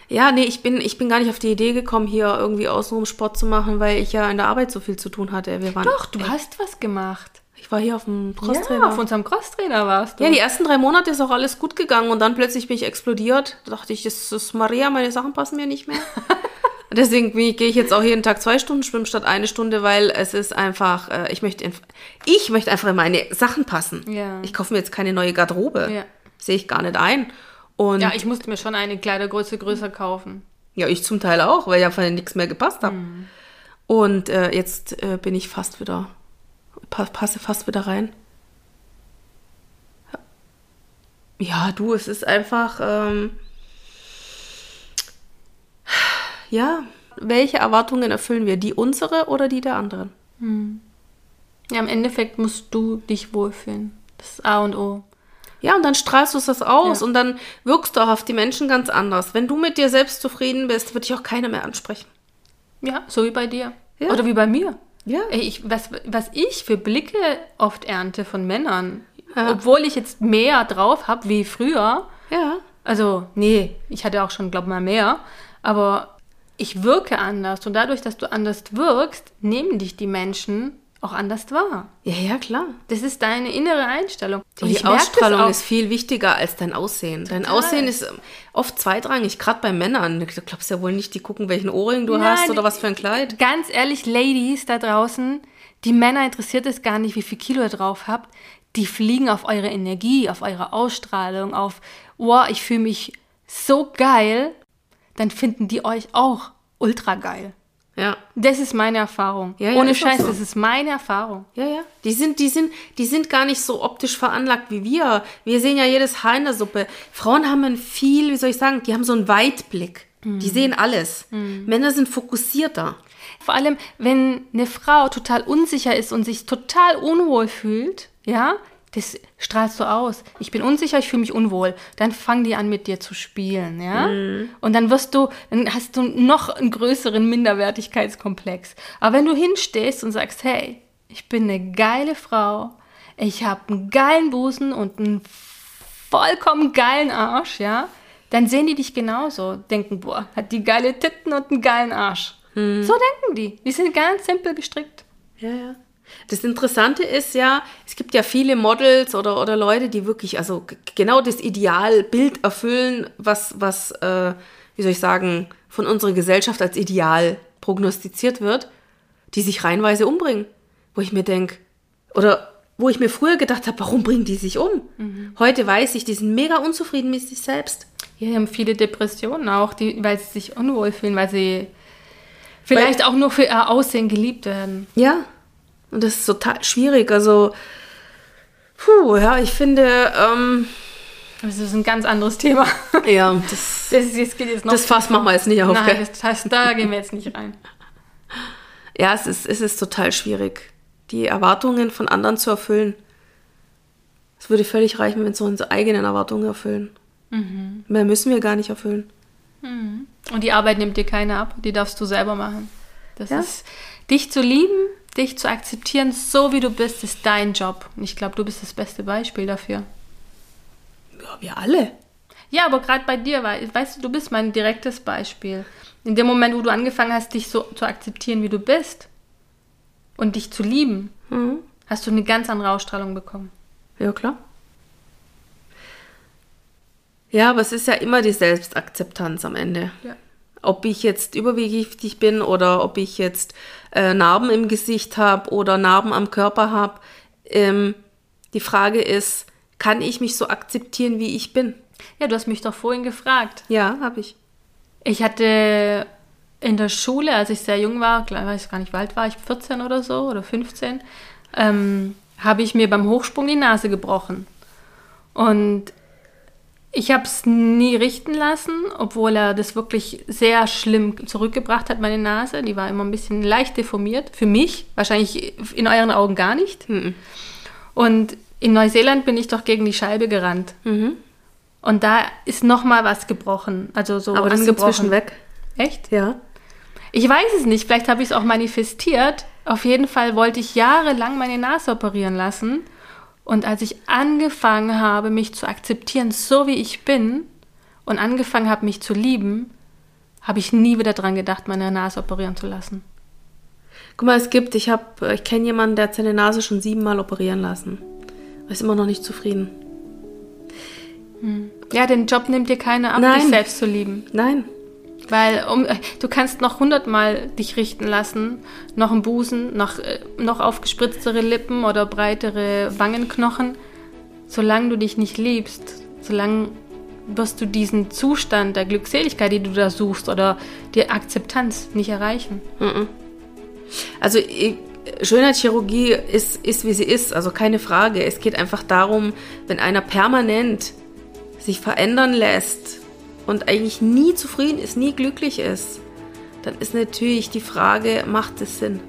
[SPEAKER 2] Ja, nee, ich bin, ich bin gar nicht auf die Idee gekommen, hier irgendwie außenrum Sport zu machen, weil ich ja in der Arbeit so viel zu tun hatte. Wir waren,
[SPEAKER 1] Doch, du hast was gemacht.
[SPEAKER 2] Ich war hier auf dem
[SPEAKER 1] Ja,
[SPEAKER 2] Crosstrainer.
[SPEAKER 1] auf unserem Crosstrainer warst du.
[SPEAKER 2] Ja, die ersten drei Monate ist auch alles gut gegangen und dann plötzlich bin ich explodiert. Da dachte ich, das ist Maria, meine Sachen passen mir nicht mehr. [LAUGHS] Und Deswegen ich- gehe ich jetzt auch jeden Tag zwei Stunden schwimmen statt eine Stunde, weil es ist einfach, äh, ich möchte, ich möchte einfach in meine Sachen passen.
[SPEAKER 1] Ja.
[SPEAKER 2] Ich kaufe mir jetzt keine neue Garderobe.
[SPEAKER 1] Ja.
[SPEAKER 2] Sehe ich gar nicht ein. Und
[SPEAKER 1] ja,
[SPEAKER 2] ja,
[SPEAKER 1] ich musste mir schon eine Kleidergröße größer kaufen.
[SPEAKER 2] ich, zum Teil auch, weil ja von nichts mehr gepasst hat.
[SPEAKER 1] Mhm.
[SPEAKER 2] Und äh, jetzt äh, bin ich fast wieder, pa passe fast wieder rein. Ja, du, es ist einfach, ähm, ja, welche Erwartungen erfüllen wir? Die unsere oder die der anderen?
[SPEAKER 1] Ja, im Endeffekt musst du dich wohlfühlen. Das ist A und O.
[SPEAKER 2] Ja, und dann strahlst du das aus
[SPEAKER 1] Ja.
[SPEAKER 2] und dann wirkst du auch auf die Menschen ganz anders. Wenn du mit dir selbst zufrieden bist, wird dich auch keiner mehr ansprechen.
[SPEAKER 1] Ja, so wie bei dir.
[SPEAKER 2] Ja.
[SPEAKER 1] Oder wie bei mir.
[SPEAKER 2] Ja.
[SPEAKER 1] Ey, ich, was, was ich für Blicke oft ernte von Männern,
[SPEAKER 2] Ja.
[SPEAKER 1] obwohl ich jetzt mehr drauf habe wie früher.
[SPEAKER 2] Ja.
[SPEAKER 1] Also, nee, ich hatte auch schon, glaube mal mehr. Aber ich wirke anders. Und dadurch, dass du anders wirkst, nehmen dich die Menschen auch anders wahr.
[SPEAKER 2] Ja, ja, klar.
[SPEAKER 1] Das ist deine innere Einstellung.
[SPEAKER 2] Und die Ausstrahlung ist viel wichtiger als dein Aussehen. Dein
[SPEAKER 1] Total.
[SPEAKER 2] Aussehen ist ähm, oft zweitrangig, gerade bei Männern. Du glaubst ja wohl nicht, die gucken, welchen Ohrring du
[SPEAKER 1] Nein,
[SPEAKER 2] hast oder was für ein Kleid.
[SPEAKER 1] Ganz ehrlich, Ladies da draußen, die Männer interessiert es gar nicht, wie viel Kilo ihr drauf habt. Die fliegen auf eure Energie, auf eure Ausstrahlung, auf, wow, ich fühle mich so geil. Dann finden die euch auch ultra geil.
[SPEAKER 2] Ja.
[SPEAKER 1] Das ist meine Erfahrung.
[SPEAKER 2] Ja, ja,
[SPEAKER 1] Ohne Scheiß,
[SPEAKER 2] so.
[SPEAKER 1] das ist meine Erfahrung.
[SPEAKER 2] Ja, ja. Die sind, die sind, die sind gar nicht so optisch veranlagt wie wir. Wir sehen ja jedes Haar in der Suppe. Frauen haben einen viel, wie soll ich sagen, die haben so einen Weitblick.
[SPEAKER 1] Mhm.
[SPEAKER 2] Die sehen alles. Männer sind fokussierter.
[SPEAKER 1] Vor allem, wenn eine Frau total unsicher ist und sich total unwohl fühlt, ja, das strahlst du aus. Ich bin unsicher, ich fühle mich unwohl. Dann fangen die an, mit dir zu spielen, ja. Und dann wirst du, dann hast du noch einen größeren Minderwertigkeitskomplex. Aber wenn du hinstehst und sagst, hey, ich bin eine geile Frau, ich habe einen geilen Busen und einen vollkommen geilen Arsch, ja, dann sehen die dich genauso. Denken, boah, hat die geile Titten und einen geilen Arsch. So denken die. Die sind ganz simpel gestrickt.
[SPEAKER 2] Ja, ja. Das Interessante ist ja, es gibt ja viele Models oder, oder Leute, die wirklich, also genau das Idealbild erfüllen, was, was äh, wie soll ich sagen, von unserer Gesellschaft als Ideal prognostiziert wird, die sich reihenweise umbringen. Wo ich mir denke, oder wo ich mir früher gedacht habe, warum bringen die sich um? Heute weiß ich, die sind mega unzufrieden mit sich selbst.
[SPEAKER 1] Ja, die haben viele Depressionen auch, die, weil sie sich unwohl fühlen, weil sie vielleicht auch nur für ihr Aussehen geliebt werden.
[SPEAKER 2] Ja, und das ist total schwierig. Also, puh, ja, ich finde, ähm,
[SPEAKER 1] Das ist ein ganz anderes Thema. [LAUGHS]
[SPEAKER 2] Ja, das,
[SPEAKER 1] Das, das geht jetzt noch.
[SPEAKER 2] das Fass machen wir jetzt nicht auf.
[SPEAKER 1] Nein,
[SPEAKER 2] gell?
[SPEAKER 1] das heißt, da gehen wir jetzt nicht rein. [LAUGHS]
[SPEAKER 2] Ja, es ist, es ist total schwierig, die Erwartungen von anderen zu erfüllen. Es würde völlig reichen, wenn wir unsere eigenen Erwartungen erfüllen.
[SPEAKER 1] Mhm.
[SPEAKER 2] Mehr müssen wir gar nicht erfüllen.
[SPEAKER 1] Und die Arbeit nimmt dir keine ab, die darfst du selber machen. Das
[SPEAKER 2] Ja.
[SPEAKER 1] ist, dich zu lieben, dich zu akzeptieren, so wie du bist, ist dein Job. Und ich glaube, du bist das beste Beispiel dafür.
[SPEAKER 2] Ja, wir alle.
[SPEAKER 1] Ja, aber gerade bei dir, wei- weißt du, du bist mein direktes Beispiel. In dem Moment, wo du angefangen hast, dich so zu akzeptieren, wie du bist und dich zu lieben,
[SPEAKER 2] Mhm.
[SPEAKER 1] hast du eine ganz andere Ausstrahlung bekommen.
[SPEAKER 2] Ja, klar. Ja, aber es ist ja immer die Selbstakzeptanz am Ende.
[SPEAKER 1] Ja.
[SPEAKER 2] Ob ich jetzt übergewichtig bin oder ob ich jetzt äh, Narben im Gesicht habe oder Narben am Körper habe. Ähm, die Frage ist, kann ich mich so akzeptieren, wie ich bin?
[SPEAKER 1] Ja, du hast mich doch vorhin gefragt.
[SPEAKER 2] Ja, habe ich.
[SPEAKER 1] Ich hatte in der Schule, als ich sehr jung war, klar, weiß gar nicht, wie alt war ich, 14 oder so oder 15, ähm, habe ich mir beim Hochsprung die Nase gebrochen. Und ich habe es nie richten lassen, obwohl er das wirklich sehr schlimm zurückgebracht hat, meine Nase. Die war immer ein bisschen leicht deformiert. Für mich, wahrscheinlich in euren Augen gar nicht.
[SPEAKER 2] Mhm.
[SPEAKER 1] Und in Neuseeland bin ich doch gegen die Scheibe gerannt.
[SPEAKER 2] Mhm.
[SPEAKER 1] Und da ist noch mal was gebrochen. Also so
[SPEAKER 2] Aber das ist inzwischen weg.
[SPEAKER 1] Echt?
[SPEAKER 2] Ja.
[SPEAKER 1] Ich weiß es nicht. Vielleicht habe ich es auch manifestiert. Auf jeden Fall wollte ich jahrelang meine Nase operieren lassen. Und als ich angefangen habe, mich zu akzeptieren, so wie ich bin, und angefangen habe, mich zu lieben, habe ich nie wieder dran gedacht, meine Nase operieren zu lassen.
[SPEAKER 2] Guck mal, es gibt, ich habe, ich kenne jemanden, der hat seine Nase schon siebenmal operieren lassen. Er ist immer noch nicht zufrieden.
[SPEAKER 1] Ja, den Job nimmt dir keiner ab,
[SPEAKER 2] Nein.
[SPEAKER 1] dich selbst zu lieben.
[SPEAKER 2] Nein.
[SPEAKER 1] Weil um, äh, du kannst noch hundertmal dich richten lassen, noch einen Busen, noch, äh, noch aufgespritztere Lippen oder breitere Wangenknochen. Solange du dich nicht liebst, solange wirst du diesen Zustand der Glückseligkeit, die du da suchst, oder die Akzeptanz nicht erreichen.
[SPEAKER 2] Also ich, Schönheitschirurgie ist, ist, wie sie ist, also keine Frage. Es geht einfach darum, wenn einer permanent sich verändern lässt und eigentlich nie zufrieden ist, nie glücklich ist, dann ist natürlich die Frage, macht es Sinn?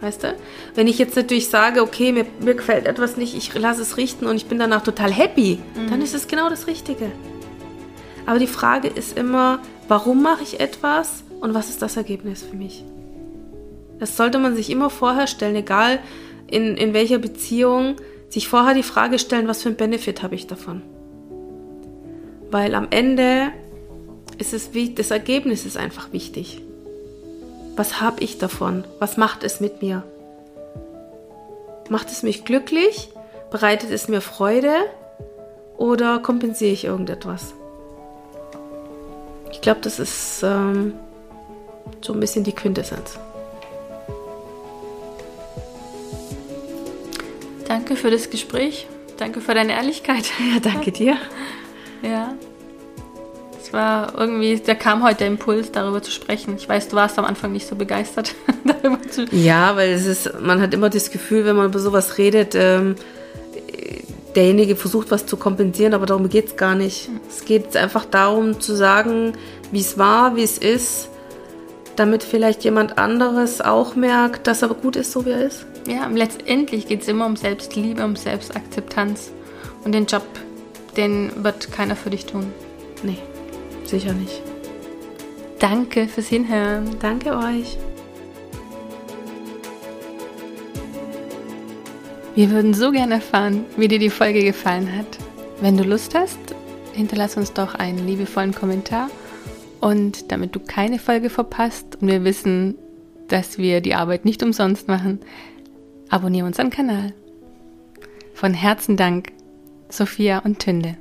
[SPEAKER 2] Weißt du? Wenn ich jetzt natürlich sage, okay, mir, mir gefällt etwas nicht, ich lasse es richten und ich bin danach total happy, dann ist es genau das Richtige. Aber die Frage ist immer, warum mache ich etwas und was ist das Ergebnis für mich? Das sollte man sich immer vorher stellen, egal in, in welcher Beziehung, sich vorher die Frage stellen, was für einen Benefit habe ich davon. Weil am Ende ist es wie, das Ergebnis ist einfach wichtig. Was habe ich davon? Was macht es mit mir? Macht es mich glücklich? Bereitet es mir Freude? Oder kompensiere ich irgendetwas? Ich glaube, das ist ähm, so ein bisschen die Quintessenz.
[SPEAKER 1] Danke für das Gespräch. Danke für deine Ehrlichkeit.
[SPEAKER 2] Ja, danke dir. [LAUGHS]
[SPEAKER 1] Ja. Es war irgendwie, da kam heute der Impuls, darüber zu sprechen. Ich weiß, du warst am Anfang nicht so begeistert, [LAUGHS] darüber zu
[SPEAKER 2] Ja, weil es ist, man hat immer das Gefühl, wenn man über sowas redet, ähm, derjenige versucht was zu kompensieren, aber darum geht es gar nicht. Es geht einfach darum zu sagen, wie es war, wie es ist, damit vielleicht jemand anderes auch merkt, dass er gut ist, so wie er ist.
[SPEAKER 1] Ja, letztendlich geht es immer um Selbstliebe, um Selbstakzeptanz. Und den Job, den wird keiner für dich tun.
[SPEAKER 2] Nee, sicher nicht.
[SPEAKER 1] Danke fürs Hinhören.
[SPEAKER 2] Danke euch.
[SPEAKER 1] Wir würden so gerne erfahren, wie dir die Folge gefallen hat. Wenn du Lust hast, hinterlass uns doch einen liebevollen Kommentar. Und damit du keine Folge verpasst und wir wissen, dass wir die Arbeit nicht umsonst machen, abonniere unseren Kanal. Von Herzen Dank, Sophia und Tünde.